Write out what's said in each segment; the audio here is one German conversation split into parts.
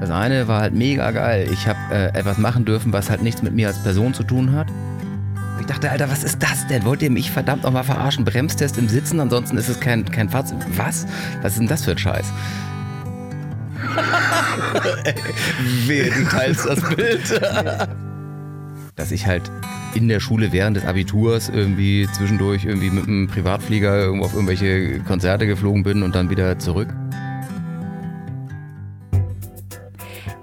Das eine war halt mega geil. Ich habe äh, etwas machen dürfen, was halt nichts mit mir als Person zu tun hat. Ich dachte, Alter, was ist das denn? Wollt ihr mich verdammt nochmal verarschen? Bremstest im Sitzen, ansonsten ist es kein, kein Fahrzeug. Was? Was ist denn das für ein Scheiß? Wehe, du teilst das Bild. Dass ich halt in der Schule während des Abiturs irgendwie zwischendurch irgendwie mit einem Privatflieger irgendwo auf irgendwelche Konzerte geflogen bin und dann wieder zurück.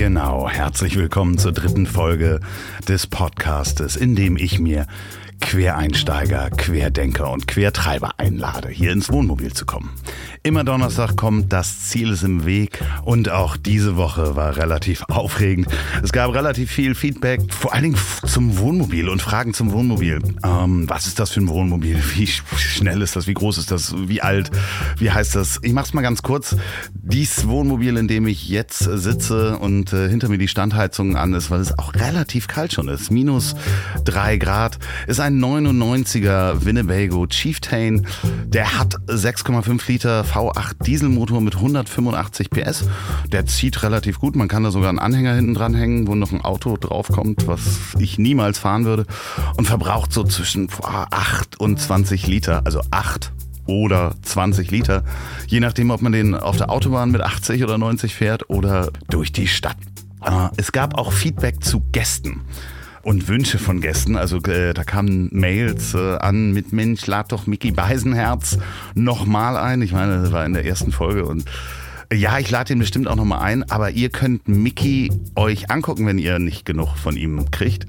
Genau, herzlich willkommen zur dritten Folge des Podcastes, in dem ich mir Quereinsteiger, Querdenker und Quertreiber einlade, hier ins Wohnmobil zu kommen. Immer Donnerstag kommt Das Ziel ist im Weg und auch diese Woche war relativ aufregend. Es gab relativ viel Feedback, vor allen Dingen zum Wohnmobil und Fragen zum Wohnmobil. Ähm, was ist das für ein Wohnmobil? Wie schnell ist das? Wie groß ist das? Wie alt? Wie heißt das? Ich mach's mal ganz kurz. Dies Wohnmobil, in dem ich jetzt sitze und äh, hinter mir die Standheizung an ist, weil es auch relativ kalt schon ist. Minus drei Grad. Ist ein 99er Winnebago Chieftain. Der hat 6,5 Liter V8 Dieselmotor mit 185 PS. Der zieht relativ gut. Man kann da sogar einen Anhänger hinten dran hängen, wo noch ein Auto draufkommt, was ich niemals fahren würde. Und verbraucht so zwischen 8 und 20 Liter. Also 8 oder 20 Liter. Je nachdem, ob man den auf der Autobahn mit 80 oder 90 fährt oder durch die Stadt. Es gab auch Feedback zu Gästen und Wünsche von Gästen. Also äh, da kamen Mails äh, an mit Mensch, lad doch Mickey Beisenherz nochmal ein. Ich meine, das war in der ersten Folge und äh, ja, ich lade ihn bestimmt auch nochmal ein, aber ihr könnt Mickey euch angucken, wenn ihr nicht genug von ihm kriegt.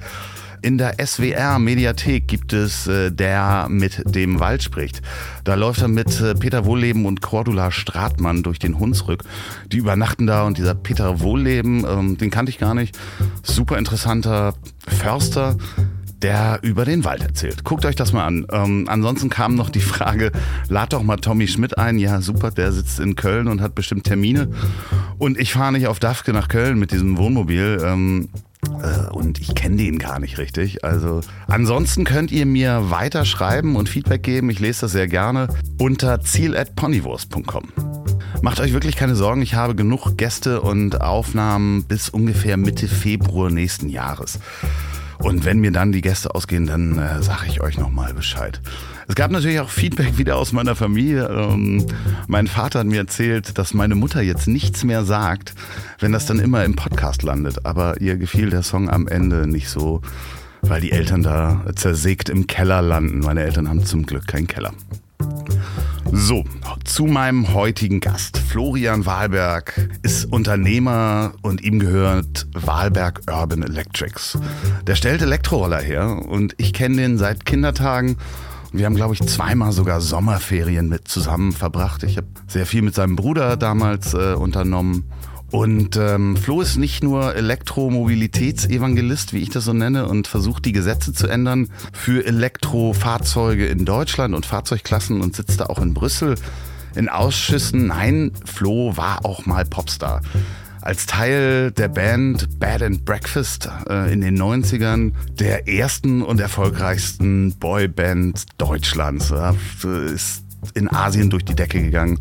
In der SWR Mediathek gibt es äh, Der mit dem Wald spricht. Da läuft er mit äh, Peter Wohlleben und Cordula Stratmann durch den Hunsrück. Die übernachten da und dieser Peter Wohlleben, ähm, den kannte ich gar nicht. Super interessanter Förster der über den Wald erzählt. Guckt euch das mal an. Ähm, ansonsten kam noch die Frage, lad doch mal Tommy Schmidt ein. Ja, super, der sitzt in Köln und hat bestimmt Termine. Und ich fahre nicht auf Dafke nach Köln mit diesem Wohnmobil. Ähm, äh, und ich kenne den gar nicht richtig. Also ansonsten könnt ihr mir weiter schreiben und Feedback geben. Ich lese das sehr gerne unter ziel@ponywurst.com. Macht euch wirklich keine Sorgen, ich habe genug Gäste und Aufnahmen bis ungefähr Mitte Februar nächsten Jahres. Und wenn mir dann die Gäste ausgehen, dann äh, sage ich euch nochmal Bescheid. Es gab natürlich auch Feedback wieder aus meiner Familie. Ähm, mein Vater hat mir erzählt, dass meine Mutter jetzt nichts mehr sagt, wenn das dann immer im Podcast landet. Aber ihr gefiel der Song am Ende nicht so, weil die Eltern da zersägt im Keller landen. Meine Eltern haben zum Glück keinen Keller. So, zu meinem heutigen Gast. Florian Wahlberg ist Unternehmer und ihm gehört Wahlberg Urban Electrics. Der stellt Elektroroller her und ich kenne den seit Kindertagen. Wir haben, glaube ich, zweimal sogar Sommerferien mit zusammen verbracht. Ich habe sehr viel mit seinem Bruder damals äh, unternommen. Und ähm, Flo ist nicht nur Elektromobilitätsevangelist, wie ich das so nenne, und versucht die Gesetze zu ändern für Elektrofahrzeuge in Deutschland und Fahrzeugklassen und sitzt da auch in Brüssel in Ausschüssen. Nein, Flo war auch mal Popstar. Als Teil der Band Bad and Breakfast äh, in den 90ern, der ersten und erfolgreichsten Boyband Deutschlands, ist in Asien durch die Decke gegangen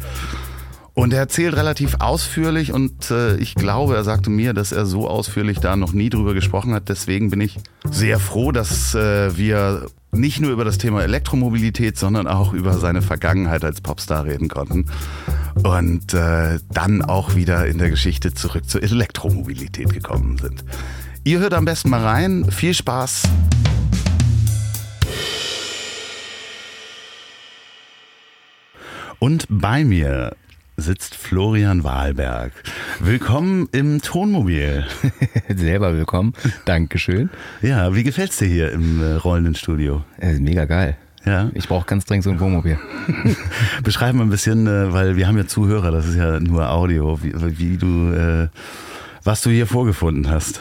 und er erzählt relativ ausführlich und äh, ich glaube, er sagte mir, dass er so ausführlich da noch nie drüber gesprochen hat. Deswegen bin ich sehr froh, dass äh, wir nicht nur über das Thema Elektromobilität, sondern auch über seine Vergangenheit als Popstar reden konnten. Und äh, dann auch wieder in der Geschichte zurück zur Elektromobilität gekommen sind. Ihr hört am besten mal rein. Viel Spaß. Und bei mir sitzt Florian Wahlberg. Willkommen im Tonmobil. Selber willkommen. Dankeschön. Ja, wie gefällt's dir hier im äh, rollenden Studio? Äh, mega geil. Ja. Ich brauche ganz dringend so ein Wohnmobil. Beschreib mal ein bisschen, äh, weil wir haben ja Zuhörer, das ist ja nur Audio, wie, wie du, äh, was du hier vorgefunden hast.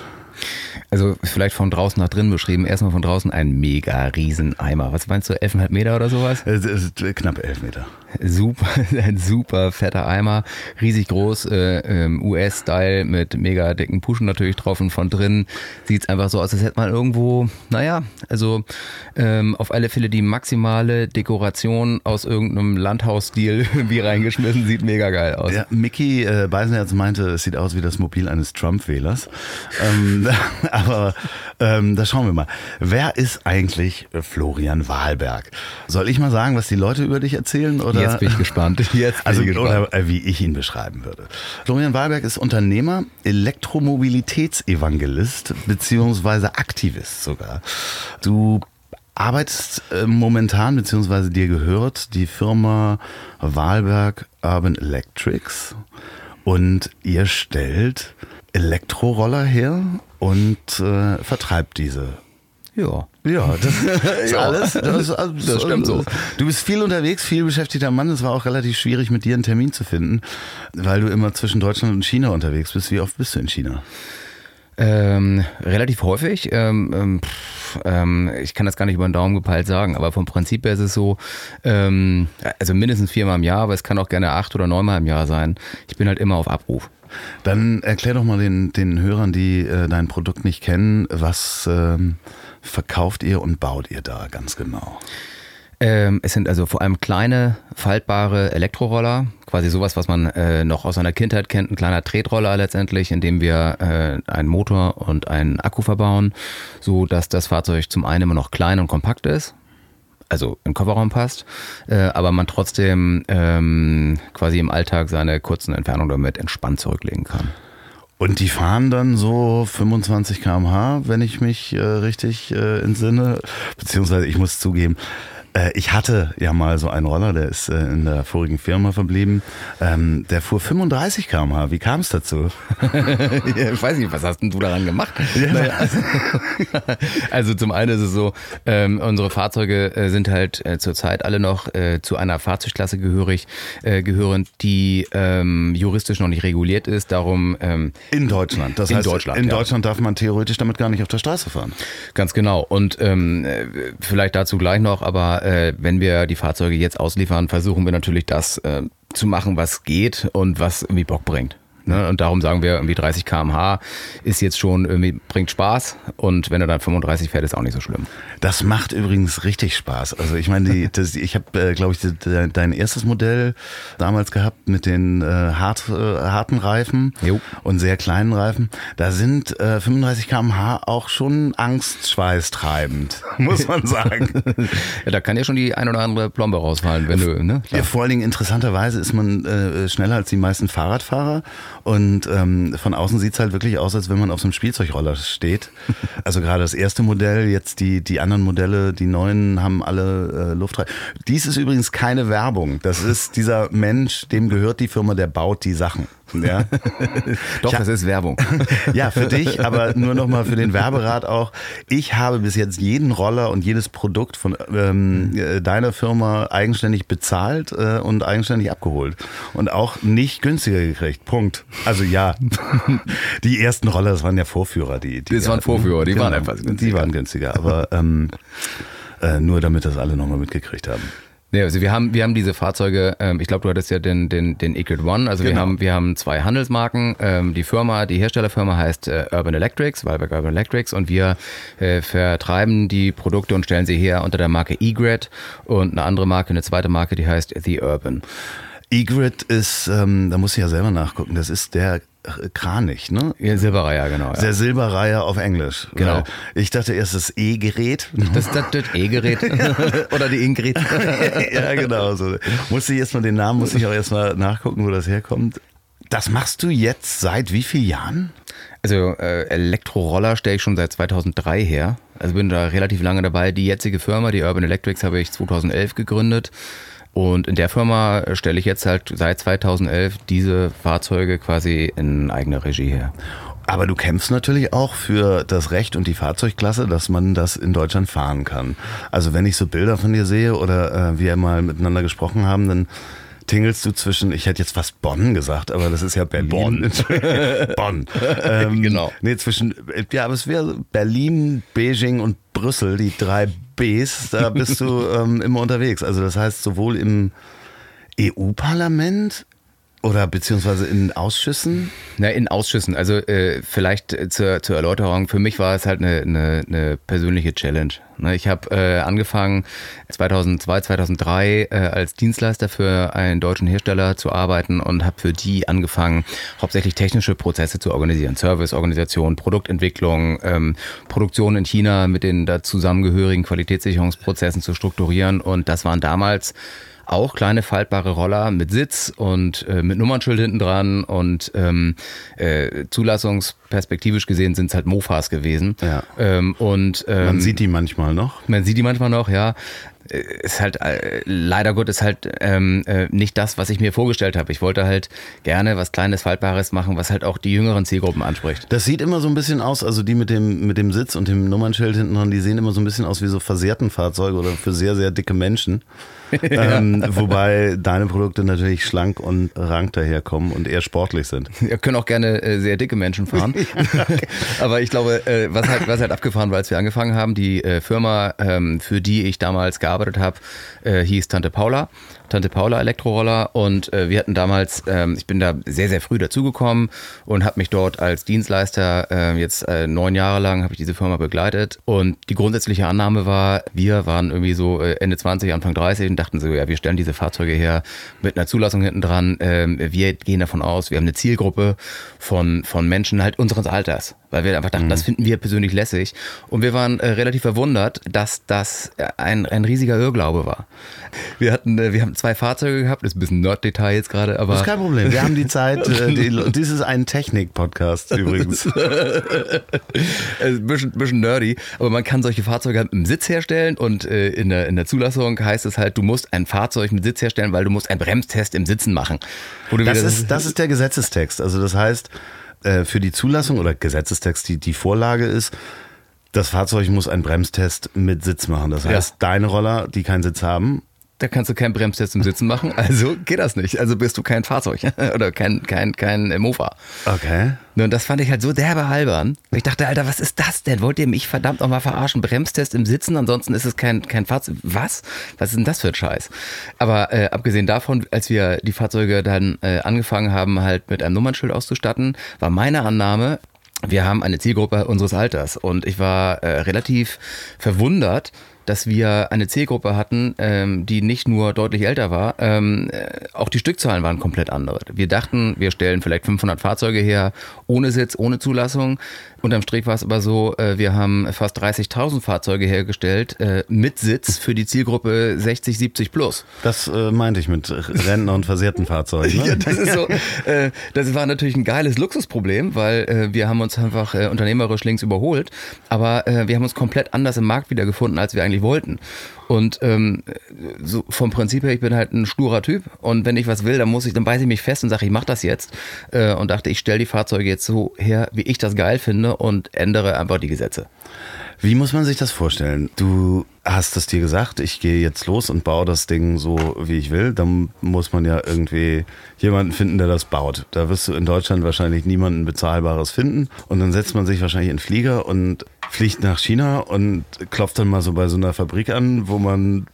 Also vielleicht von draußen nach drinnen beschrieben. Erstmal von draußen ein mega riesen Eimer. Was meinst du, 11,5 Meter oder sowas? Es ist knapp elf Meter. Super, ein super fetter Eimer, riesig groß, äh, ähm, US-Style mit mega dicken Puschen natürlich drauf und von drin sieht es einfach so aus, als hätte man irgendwo, naja, also ähm, auf alle Fälle die maximale Dekoration aus irgendeinem Landhausstil irgendwie reingeschmissen, sieht mega geil aus. Ja, Mickey äh, Beisenherz meinte, es sieht aus wie das Mobil eines Trump-Wählers. ähm, aber ähm, da schauen wir mal. Wer ist eigentlich Florian Wahlberg? Soll ich mal sagen, was die Leute über dich erzählen? Oder? Jetzt bin ich gespannt. Jetzt Also, gespannt. oder äh, wie ich ihn beschreiben würde. Florian Wahlberg ist Unternehmer, Elektromobilitätsevangelist, beziehungsweise Aktivist sogar. Du arbeitest äh, momentan, beziehungsweise dir gehört die Firma Wahlberg Urban Electrics und ihr stellt Elektroroller her und äh, vertreibt diese. ja. Ja, das ist alles. Das, alles- Das stimmt so. Du bist viel unterwegs, viel beschäftigter Mann. Es war auch relativ schwierig, mit dir einen Termin zu finden, weil du immer zwischen Deutschland und China unterwegs bist. Wie oft bist du in China? Ähm, relativ häufig. Ähm, ähm, pff, ähm, ich kann das gar nicht über den Daumen gepeilt sagen, aber vom Prinzip her ist es so, ähm, also mindestens viermal im Jahr, aber es kann auch gerne acht oder neunmal im Jahr sein. Ich bin halt immer auf Abruf. Dann erklär doch mal den, den Hörern, die äh, dein Produkt nicht kennen, was ähm, verkauft ihr und baut ihr da ganz genau? Ähm, es sind also vor allem kleine, faltbare Elektroroller, quasi sowas, was man äh, noch aus seiner Kindheit kennt, ein kleiner Tretroller letztendlich, in dem wir äh, einen Motor und einen Akku verbauen, so dass das Fahrzeug zum einen immer noch klein und kompakt ist, also im Kofferraum passt, äh, aber man trotzdem ähm, quasi im Alltag seine kurzen Entfernungen damit entspannt zurücklegen kann. Und die fahren dann so 25 km/h, wenn ich mich äh, richtig äh, entsinne. Beziehungsweise ich muss zugeben, äh, ich hatte ja mal so einen Roller, der ist äh, in der vorigen Firma verblieben. Ähm, der fuhr 35 km/h. Wie kam es dazu? ich weiß nicht, was hast denn du daran gemacht? Naja, also, also zum einen ist es so, ähm, unsere Fahrzeuge äh, sind halt zurzeit alle noch zu einer Fahrzeugklasse gehörig, äh, gehören, die ähm, juristisch noch nicht reguliert ist. Darum ähm, In Deutschland. Das In heißt, Deutschland, in ja. Deutschland darf man theoretisch damit gar nicht auf der Straße fahren. Ganz genau. Und ähm, äh, vielleicht dazu gleich noch, aber äh, wenn wir die Fahrzeuge jetzt ausliefern, versuchen wir natürlich das äh, zu machen, was geht und was irgendwie Bock bringt. Ne? Und darum sagen wir, irgendwie 30 km/h ist jetzt schon irgendwie, bringt Spaß. Und wenn er dann 35 fährt, ist auch nicht so schlimm. Das macht übrigens richtig Spaß. Also ich meine, die, das, ich habe, äh, glaube ich, de, dein erstes Modell damals gehabt mit den äh, hart, äh, harten Reifen Jo. und sehr kleinen Reifen. Da sind äh, 35 km/h auch schon angstschweißtreibend, muss man sagen. Ja, da kann ja schon die ein oder andere Plombe rausfallen, wenn du, ne? Ja, vor allen Dingen interessanterweise ist man äh, schneller als die meisten Fahrradfahrer und ähm, von außen sieht's halt wirklich aus, als wenn man auf so einem Spielzeugroller steht. Also gerade das erste Modell, jetzt die, die anderen Modelle, die neuen haben alle äh, Luftreifen. Dies ist übrigens keine Werbung. Das ist dieser Mensch, dem gehört die Firma, der baut die Sachen. Ja, Doch, das ist Werbung. ja für dich, aber nur nochmal für den Werberat auch. Ich habe bis jetzt jeden Roller und jedes Produkt von ähm, äh, deiner Firma eigenständig bezahlt äh, und eigenständig abgeholt. Und auch nicht günstiger gekriegt. Punkt. Also ja. Die ersten Roller, das waren ja Vorführer. Die, die Das waren Vorführer, die waren etwas Die günstiger. waren günstiger, aber ähm, äh, nur damit das alle nochmal mitgekriegt haben. Nee, also wir haben, wir haben diese Fahrzeuge, ähm, ich glaube, du hattest ja den, den, den Ecrit One, also wir Genau. haben, wir haben zwei Handelsmarken. Ähm, die Firma, die Herstellerfirma heißt äh, Urban Electrics, Wahlberg Urban Electrics und wir äh, vertreiben die Produkte und stellen sie her unter der Marke eGrid und eine andere Marke, eine zweite Marke, die heißt The Urban. E-Grid ist, ähm, da muss ich ja selber nachgucken, das ist der Kranich, ne? Ja, Silberreiher, genau. Ja. Der Silberreihe auf Englisch. Genau. Ich dachte erst das E-Gerät. Das das, das E-Gerät oder die Ingrid. ja, genau. So. Musste ich erstmal den Namen, musste ich auch erstmal nachgucken, wo das herkommt. Das machst du jetzt seit wie vielen Jahren? Also äh, Elektroroller stelle ich schon seit 2003 her. Also bin da relativ lange dabei. Die jetzige Firma, die Urban Electrics, habe ich 2011 gegründet. Und in der Firma stelle ich jetzt halt seit 2011 diese Fahrzeuge quasi in eigener Regie her. Aber du kämpfst natürlich auch für das Recht und die Fahrzeugklasse, dass man das in Deutschland fahren kann. Also wenn ich so Bilder von dir sehe oder äh, wir mal miteinander gesprochen haben, dann tingelst du zwischen, ich hätte jetzt fast Bonn gesagt, aber das ist ja Berlin. Bonn. Bonn. Ähm, Genau. Nee, zwischen, ja, aber es wäre Berlin, Beijing und Brüssel, die drei Bs, da bist du ähm, immer unterwegs. Also das heißt, sowohl im EU-Parlament oder beziehungsweise in Ausschüssen. Na, in Ausschüssen. Also äh, vielleicht äh, zur, zur Erläuterung. Für mich war es halt eine, eine, eine persönliche Challenge. Ne, ich habe äh, angefangen 2002, 2003 äh, als Dienstleister für einen deutschen Hersteller zu arbeiten und habe für die angefangen, hauptsächlich technische Prozesse zu organisieren. Serviceorganisation, Produktentwicklung, ähm, Produktion in China mit den da zusammengehörigen Qualitätssicherungsprozessen zu strukturieren. Und das waren damals auch kleine faltbare Roller mit Sitz und äh, mit Nummernschild hinten dran und ähm, äh, zulassungsperspektivisch gesehen sind es halt Mofas gewesen. Ja. Ähm, und ähm, Man sieht die manchmal noch. man sieht die manchmal noch, ja. Ist halt äh, leider Gottes halt ähm, äh, nicht das, was ich mir vorgestellt habe. Ich wollte halt gerne was Kleines, Faltbares machen, was halt auch die jüngeren Zielgruppen anspricht. Das sieht immer so ein bisschen aus, also die mit dem, mit dem Sitz und dem Nummernschild hinten dran, die sehen immer so ein bisschen aus wie so versehrten Fahrzeuge oder für sehr, sehr dicke Menschen. ähm, wobei deine Produkte natürlich schlank und rank daherkommen und eher sportlich sind. Wir können auch gerne äh, sehr dicke Menschen fahren. Aber ich glaube, äh, was, halt, was halt abgefahren war, als wir angefangen haben, die äh, Firma, ähm, für die ich damals gearbeitet habe, äh, hieß Tante Paula. Tante Paula Elektroroller und äh, wir hatten damals, ähm, ich bin da sehr, sehr früh dazugekommen und habe mich dort als Dienstleister äh, jetzt äh, neun Jahre lang habe ich diese Firma begleitet und die grundsätzliche Annahme war, wir waren irgendwie so äh, Ende 20, Anfang 30 und dachten so, ja, wir stellen diese Fahrzeuge her mit einer Zulassung hinten dran. Ähm, wir gehen davon aus, wir haben eine Zielgruppe von, von Menschen halt unseres Alters, weil wir einfach dachten, das finden wir persönlich lässig. Und wir waren äh, relativ verwundert, dass das ein, ein riesiger Irrglaube war. Wir hatten, äh, wir haben zwei Fahrzeuge gehabt, das ist ein bisschen Nerd-Detail jetzt gerade, aber. Das ist kein Problem, wir haben die Zeit. Äh, die, dies ist ein Technik-Podcast übrigens. äh, ein bisschen, bisschen nerdy, aber man kann solche Fahrzeuge halt im Sitz herstellen und äh, in, der, in der Zulassung heißt es halt, du musst ein Fahrzeug mit Sitz herstellen, weil du musst einen Bremstest im Sitzen machen. Das ist, das ist der Gesetzestext. Also das heißt, äh, für die Zulassung oder Gesetzestext, die, die Vorlage ist, das Fahrzeug muss einen Bremstest mit Sitz machen. Das Ja. heißt, deine Roller, die keinen Sitz haben, da kannst du keinen Bremstest im Sitzen machen, also geht das nicht. Also bist du kein Fahrzeug oder kein, kein, kein äh, Mofa. okay. Und das fand ich halt so derbe albern. Ich dachte, Alter, was ist das denn? Wollt ihr mich verdammt nochmal verarschen? Bremstest im Sitzen, ansonsten ist es kein, kein Fahrzeug. Was? Was ist denn das für ein Scheiß? Aber äh, abgesehen davon, als wir die Fahrzeuge dann äh, angefangen haben, halt mit einem Nummernschild auszustatten, war meine Annahme, wir haben eine Zielgruppe unseres Alters. Und ich war äh, relativ verwundert, dass wir eine Zielgruppe hatten, ähm, die nicht nur deutlich älter war, ähm, äh, auch die Stückzahlen waren komplett andere. Wir dachten, wir stellen vielleicht 500 Fahrzeuge her, ohne Sitz, ohne Zulassung. Unterm Strich war es aber so, äh, wir haben fast 30.000 Fahrzeuge hergestellt äh, mit Sitz für die Zielgruppe 60, 70 plus. Das äh, meinte ich mit Rentner und versehrten Fahrzeugen. Ne? Ja, das ist so. Äh, das war natürlich ein geiles Luxusproblem, weil äh, wir haben uns einfach unternehmerisch links überholt, aber wir haben uns komplett anders im Markt wiedergefunden, als wir eigentlich wollten. Und ähm, so vom Prinzip her, ich bin halt ein sturer Typ und wenn ich was will, dann muss ich, dann beiße ich mich fest und sage, ich mache das jetzt. Äh, und dachte, ich stelle die Fahrzeuge jetzt so her, wie ich das geil finde und ändere einfach die Gesetze. Wie muss man sich das vorstellen? Du hast es dir gesagt, ich gehe jetzt los und baue das Ding so, wie ich will. Dann muss man ja irgendwie jemanden finden, der das baut. Da wirst du in Deutschland wahrscheinlich niemanden Bezahlbares finden. Und dann setzt man sich wahrscheinlich in Flieger und fliegt nach China und klopft dann mal so bei so einer Fabrik an, wo man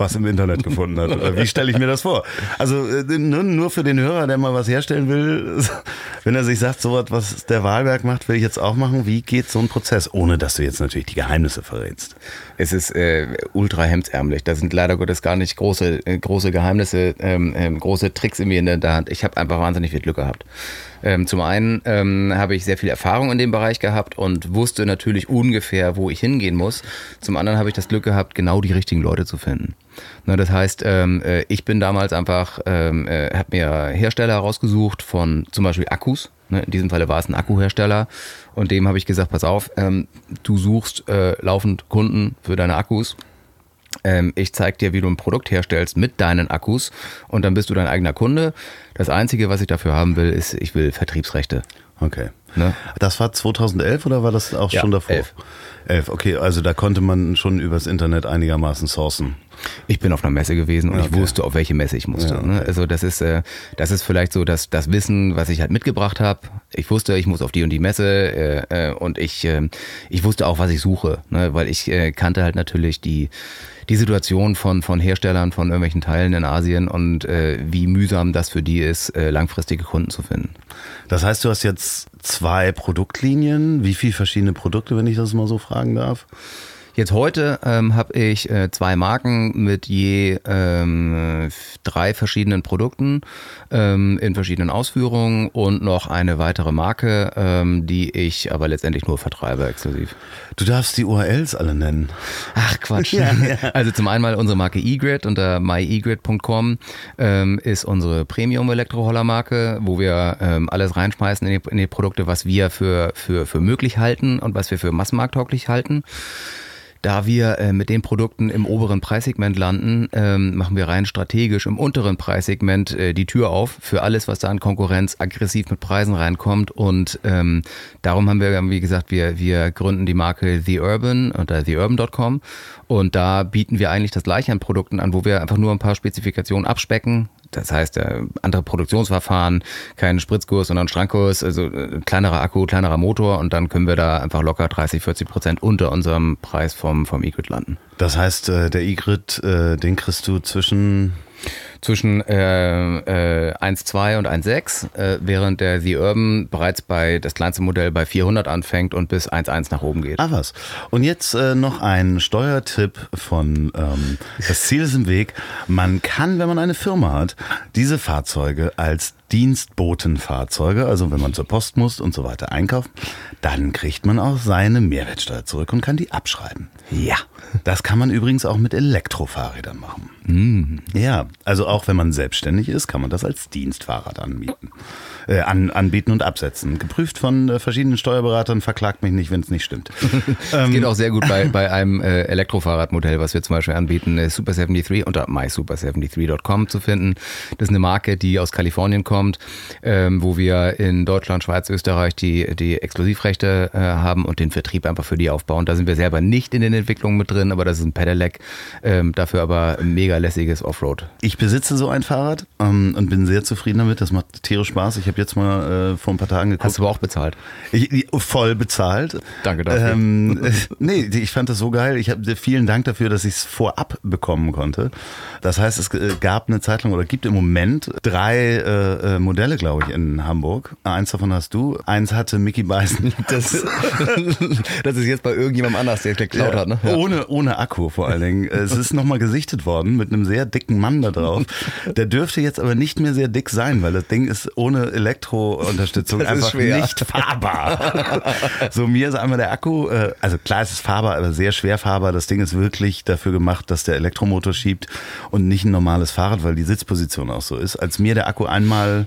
was im Internet gefunden hat. Oder wie stelle ich mir das vor? Also äh, nur, für den Hörer, der mal was herstellen will, wenn er sich sagt, so was, was der Wahlberg macht, will ich jetzt auch machen. Wie geht so ein Prozess? Ohne dass du jetzt natürlich die Geheimnisse verrätst. Es ist äh, ultra hemdsärmlich. Da sind leider Gottes gar nicht große, äh, große Geheimnisse, ähm, ähm, große Tricks in mir in der Hand. Ich habe einfach wahnsinnig viel Glück gehabt. Ähm, zum einen ähm, habe ich sehr viel Erfahrung in dem Bereich gehabt und wusste natürlich ungefähr, wo ich hingehen muss. Zum anderen habe ich das Glück gehabt, genau die richtigen Leute zu finden. Na, das heißt, ähm, äh, ich bin damals einfach, ähm, äh, habe mir Hersteller herausgesucht von zum Beispiel Akkus. Ne, in diesem Falle war es ein Akkuhersteller und dem habe ich gesagt, pass auf, ähm, du suchst äh, laufend Kunden für deine Akkus. Ähm, ich zeige dir, wie du ein Produkt herstellst mit deinen Akkus und dann bist du dein eigener Kunde. Das Einzige, was ich dafür haben will, ist, ich will Vertriebsrechte. Okay. Ne? Das war 2011 oder war das auch Ja, schon davor? elf. Elf, okay. Also da konnte man schon übers Internet einigermaßen sourcen. Ich bin auf einer Messe gewesen und ich Okay. wusste, auf welche Messe ich musste. Ja, ne? Also das ist, äh, das ist vielleicht so das, das Wissen, was ich halt mitgebracht habe. Ich wusste, ich muss auf die und die Messe äh, äh, und ich, äh, ich wusste auch, was ich suche, ne? weil ich äh, kannte halt natürlich die, die Situation von, von Herstellern von irgendwelchen Teilen in Asien und äh, wie mühsam das für die ist, langfristige Kunden zu finden. Das heißt, du hast jetzt zwei Produktlinien. Wie viele verschiedene Produkte, wenn ich das mal so fragen darf? Jetzt heute ähm, habe ich äh, zwei Marken mit je ähm, drei verschiedenen Produkten ähm, in verschiedenen Ausführungen und noch eine weitere Marke, ähm, die ich aber letztendlich nur vertreibe exklusiv. Du darfst die URLs alle nennen. Ach Quatsch. Also zum einen mal unsere Marke eGrid unter myegrid.com ähm, ist unsere Premium-Elektroholler-Marke, wo wir ähm, alles reinschmeißen in die, in die Produkte, was wir für, für, für möglich halten und was wir für massenmarkttauglich halten. Da wir äh, mit den Produkten im oberen Preissegment landen, ähm, machen wir rein strategisch im unteren Preissegment äh, die Tür auf für alles, was da an Konkurrenz aggressiv mit Preisen reinkommt. Und ähm, darum haben wir, wie gesagt, wir, wir gründen die Marke The Urban unter theurban.com. Und da bieten wir eigentlich das gleiche an Produkten an, wo wir einfach nur ein paar Spezifikationen abspecken. Das heißt, äh, andere Produktionsverfahren, kein Spritzkurs, sondern Strankkurs, also äh, kleinerer Akku, kleinerer Motor und dann können wir da einfach locker 30, 40 Prozent unter unserem Preis vom, vom E-Grid landen. Das heißt, äh, der E-Grid, äh, den kriegst du zwischen Zwischen äh, äh, 1,2 und 1,6, äh, während der The Urban bereits bei das kleinste Modell bei 400 anfängt und bis 1,1 nach oben geht. Ah, was. Und jetzt äh, noch ein Steuertipp von ähm, Das Ziel ist im Weg. Man kann, wenn man eine Firma hat, diese Fahrzeuge als Dienstbotenfahrzeuge, also wenn man zur Post muss und so weiter einkauft, dann kriegt man auch seine Mehrwertsteuer zurück und kann die abschreiben. Ja. Das kann man übrigens auch mit Elektrofahrrädern machen. Ja, also auch wenn man selbstständig ist, kann man das als Dienstfahrrad anbieten, äh, an, anbieten und absetzen. Geprüft von äh, verschiedenen Steuerberatern, verklagt mich nicht, wenn es nicht stimmt. Es geht auch sehr gut bei, bei einem äh, Elektrofahrradmodell, was wir zum Beispiel anbieten, äh, Super 73 unter mysuper73.com zu finden. Das ist eine Marke, die aus Kalifornien kommt, ähm, wo wir in Deutschland, Schweiz, Österreich die, die Exklusivrechte äh, haben und den Vertrieb einfach für die aufbauen. Da sind wir selber nicht in den Entwicklungen mit drin, aber das ist ein Pedelec, ähm, dafür aber ein mega lässiges Offroad. Ich besitze so ein Fahrrad ähm, und bin sehr zufrieden damit. Das macht tierisch Spaß. Ich habe jetzt mal äh, vor ein paar Tagen geguckt. Hast du aber auch bezahlt? Ich, voll bezahlt. Danke dafür. Ähm, äh, nee, ich fand das so geil. Ich habe vielen Dank dafür, dass ich es vorab bekommen konnte. Das heißt, es äh, gab eine Zeit lang oder gibt im Moment drei äh, äh, Modelle, glaube ich, in Hamburg. Eins davon hast du. Eins hatte Mickey Beißen. Das, das ist jetzt bei irgendjemandem anders, der geklaut hat, ne? Ja. Ohne, ohne Akku vor allen Dingen. Es ist nochmal gesichtet worden mit einem sehr dicken Mann da drauf. Der dürfte jetzt aber nicht mehr sehr dick sein, weil das Ding ist ohne Elektrounterstützung einfach schwer. nicht fahrbar. so, mir ist einmal der Akku, äh, also klar, es ist fahrbar, aber sehr schwer fahrbar. Das Ding ist wirklich dafür gemacht, dass der Elektromotor schiebt und nicht ein normales Fahrrad, weil die Sitzposition auch so ist. Als mir der Akku einmal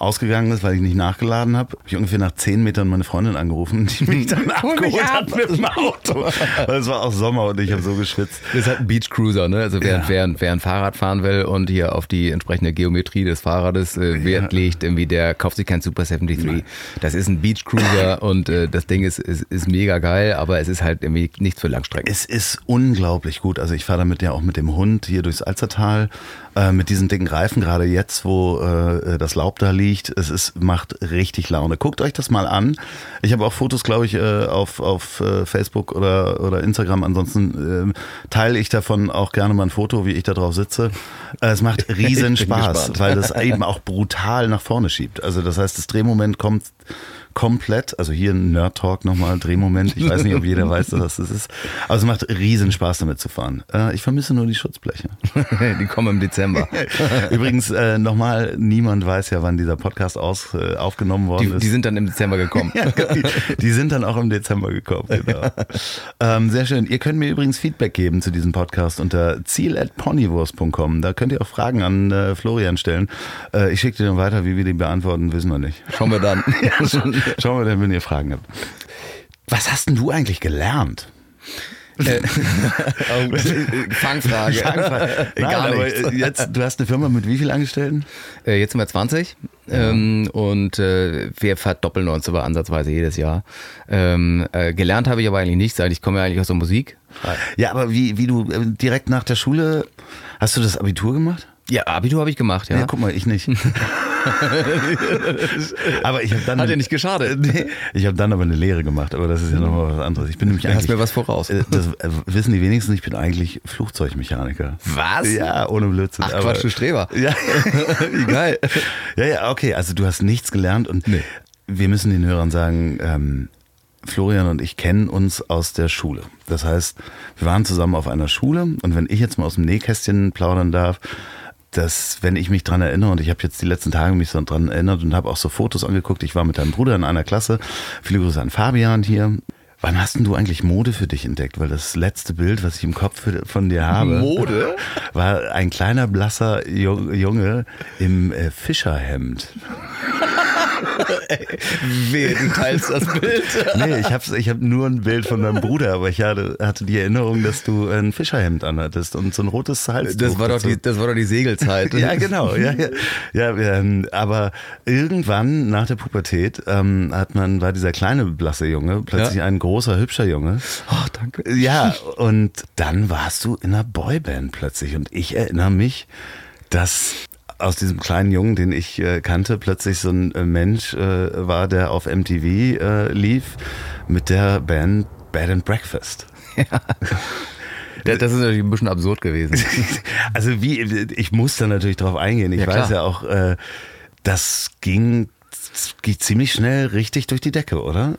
ausgegangen ist, weil ich nicht nachgeladen habe, habe ich ungefähr nach zehn Metern meine Freundin angerufen, die mich dann abgeholt hat mit dem Auto. Weil es war auch Sommer und ich habe so geschwitzt. Das ist halt ein Beach Cruiser, ne? Also wer, Ja. wer, wer ein Fahrrad fahren will und hier auf die entsprechende Geometrie des Fahrrades äh, Wert legt, irgendwie der kauft sich kein Super 73. Das ist ein Beach Cruiser und äh, das Ding ist, ist, ist mega geil, aber es ist halt irgendwie nichts für Langstrecken. Es ist unglaublich gut. Also ich fahre damit ja auch mit dem Hund hier durchs Alzertal äh, mit diesen dicken Reifen, gerade jetzt, wo äh, das Laub da liegt. Es ist, macht richtig Laune. Guckt euch das mal an. Ich habe auch Fotos, glaube ich, äh, auf, auf äh, Facebook oder, oder Instagram. Ansonsten äh, teile ich davon auch gerne mal ein Foto, wie ich da drauf sitze. Es macht riesen Spaß, gespannt. weil das eben auch brutal nach vorne schiebt. Also das heißt, das Drehmoment kommt komplett, also hier ein Nerd Talk nochmal, Drehmoment. Ich weiß nicht, ob jeder weiß, dass das ist. Aber es macht riesen Spaß damit zu fahren. Äh, ich vermisse nur die Schutzbleche. die kommen im Dezember. Übrigens äh, nochmal, niemand weiß ja, wann dieser Podcast aus, äh, aufgenommen worden Die, ist. die sind dann im Dezember gekommen. Ja, die, die sind dann auch im Dezember gekommen, genau. ähm, sehr schön. Ihr könnt mir übrigens Feedback geben zu diesem Podcast unter ziel.ponywurst.com. Da könnt ihr auch Fragen an äh, Florian stellen. Äh, ich schicke dir dann weiter, wie wir die beantworten, wissen wir nicht. Schauen wir dann. Schauen wir dann, wenn ihr Fragen habt. Was hast denn du eigentlich gelernt? Äh, Fangfrage. Nein, Gar aber nichts. jetzt, du hast eine Firma mit wie vielen Angestellten? Äh, jetzt sind wir 20. Ähm, und äh, wir verdoppeln uns aber ansatzweise jedes Jahr. Ähm, äh, gelernt habe ich aber eigentlich nichts, ich komme ja eigentlich aus der Musik. Ja, aber wie, wie du äh, direkt nach der Schule, hast du das Abitur gemacht? Ja, Abitur habe ich gemacht, ja. Ja, guck mal, ich nicht. aber ich habe dann. Hat ja nicht geschadet. Nee, ich habe dann aber eine Lehre gemacht, aber das ist ja nochmal was anderes. Ich bin nämlich Du hast eigentlich. mir was voraus. äh, Das äh, wissen die wenigsten, ich bin eigentlich Flugzeugmechaniker. Was? Ja, ohne Blödsinn. Ach aber- Quatsch, du Streber. Ja, Wie geil. ja, ja, okay. Also du hast nichts gelernt und Nee. wir müssen den Hörern sagen, ähm, Florian und ich kennen uns aus der Schule. Das heißt, wir waren zusammen auf einer Schule und wenn ich jetzt mal aus dem Nähkästchen plaudern darf, dass wenn ich mich dran erinnere und ich habe jetzt die letzten Tage mich so dran erinnert und habe auch so Fotos angeguckt, ich war mit deinem Bruder in einer Klasse, viele Grüße an Fabian hier. Wann hast denn du eigentlich Mode für dich entdeckt? Weil das letzte Bild, was ich im Kopf für- von dir habe, Mode? war ein kleiner blasser Ju- Junge im äh, Fischerhemd. Wehe, du teilst das Bild. Nee, ich habe ich hab nur ein Bild von deinem Bruder, aber ich hatte, hatte die Erinnerung, dass du ein Fischerhemd anhattest und so ein rotes Halstuch. Das war doch die, das war doch die Segelzeit. Ja, genau. Ja, ja. ja ähm, aber irgendwann nach der Pubertät ähm, hat man, war dieser kleine blasse Junge plötzlich Ja. ein großer, hübscher Junge. Ach, danke. Ja, und dann warst du in einer Boyband plötzlich. Und ich erinnere mich, dass aus diesem kleinen Jungen, den ich äh, kannte, plötzlich so ein äh, Mensch äh, war, der auf MTV äh, lief mit der Band Bed and Breakfast. Das das ist natürlich ein bisschen absurd gewesen. Also wie, ich muss da natürlich drauf eingehen. Ich Ja, weiß ja auch, äh, das ging, das ging ziemlich schnell richtig durch die Decke, oder?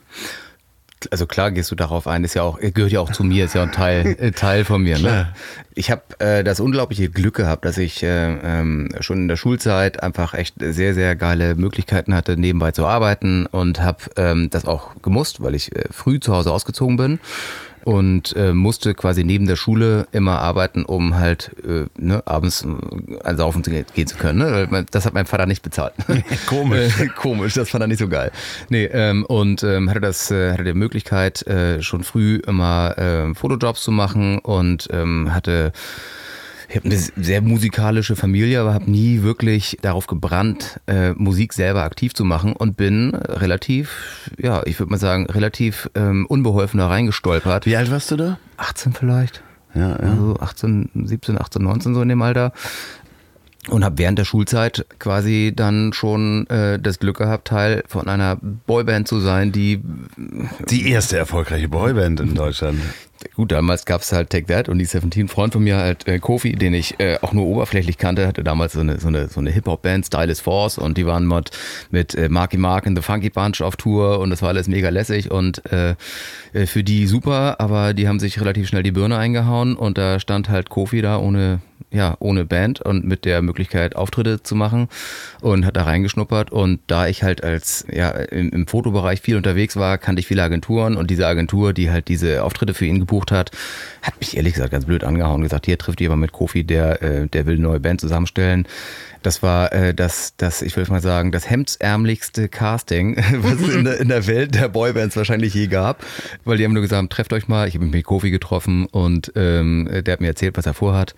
Also klar gehst du darauf ein, ist ja auch, gehört ja auch zu mir, ist ja ein Teil, äh, Teil von mir. Ne? Ich habe äh, das unglaubliche Glück gehabt, dass ich äh, ähm, schon in der Schulzeit einfach echt sehr, sehr geile Möglichkeiten hatte, nebenbei zu arbeiten und habe ähm, das auch gemusst, weil ich äh, früh zu Hause ausgezogen bin und äh, musste quasi neben der Schule immer arbeiten, um halt äh, ne, abends äh, ansaufen zu gehen, zu können. Ne? Das hat mein Vater nicht bezahlt. Komisch. Äh, komisch, das fand er nicht so geil. Nee, ähm, und ähm, hatte das, äh, hatte die Möglichkeit, äh, schon früh immer ähm, Fotojobs zu machen und ähm, hatte ich habe eine sehr musikalische Familie, aber habe nie wirklich darauf gebrannt, äh, Musik selber aktiv zu machen und bin relativ, ja, ich würde mal sagen, relativ ähm, unbeholfen da reingestolpert. Wie alt warst du da? 18 vielleicht. Ja, ja. Also 18, 17, 18, 19 so in dem Alter. Und habe während der Schulzeit quasi dann schon äh, das Glück gehabt, Teil von einer Boyband zu sein, die Die erste erfolgreiche Boyband in Deutschland. Gut, damals gab es halt Take That und die 17 Freund von mir halt äh, Kofi, den ich äh, auch nur oberflächlich kannte, hatte damals so eine, so eine, so eine Hip-Hop-Band, Style is Force und die waren mit, mit äh, Marky Mark and the Funky Bunch auf Tour und das war alles mega lässig und äh, äh, für die super, aber die haben sich relativ schnell die Birne eingehauen und da stand halt Kofi da ohne ja, ohne Band und mit der Möglichkeit Auftritte zu machen und hat da reingeschnuppert und da ich halt als ja im, im Fotobereich viel unterwegs war, kannte ich viele Agenturen und diese Agentur, die halt diese Auftritte für ihn gebucht hat, hat mich ehrlich gesagt ganz blöd angehauen und gesagt, hier trifft jemand mit Kofi, der äh, der will eine neue Band zusammenstellen. Das war äh, das, das, ich will mal sagen, das hemdsärmlichste Casting, was es in der, in der Welt der Boybands wahrscheinlich je gab. Weil die haben nur gesagt, trefft euch mal. Ich habe mich mit Kofi getroffen und ähm, der hat mir erzählt, was er vorhat.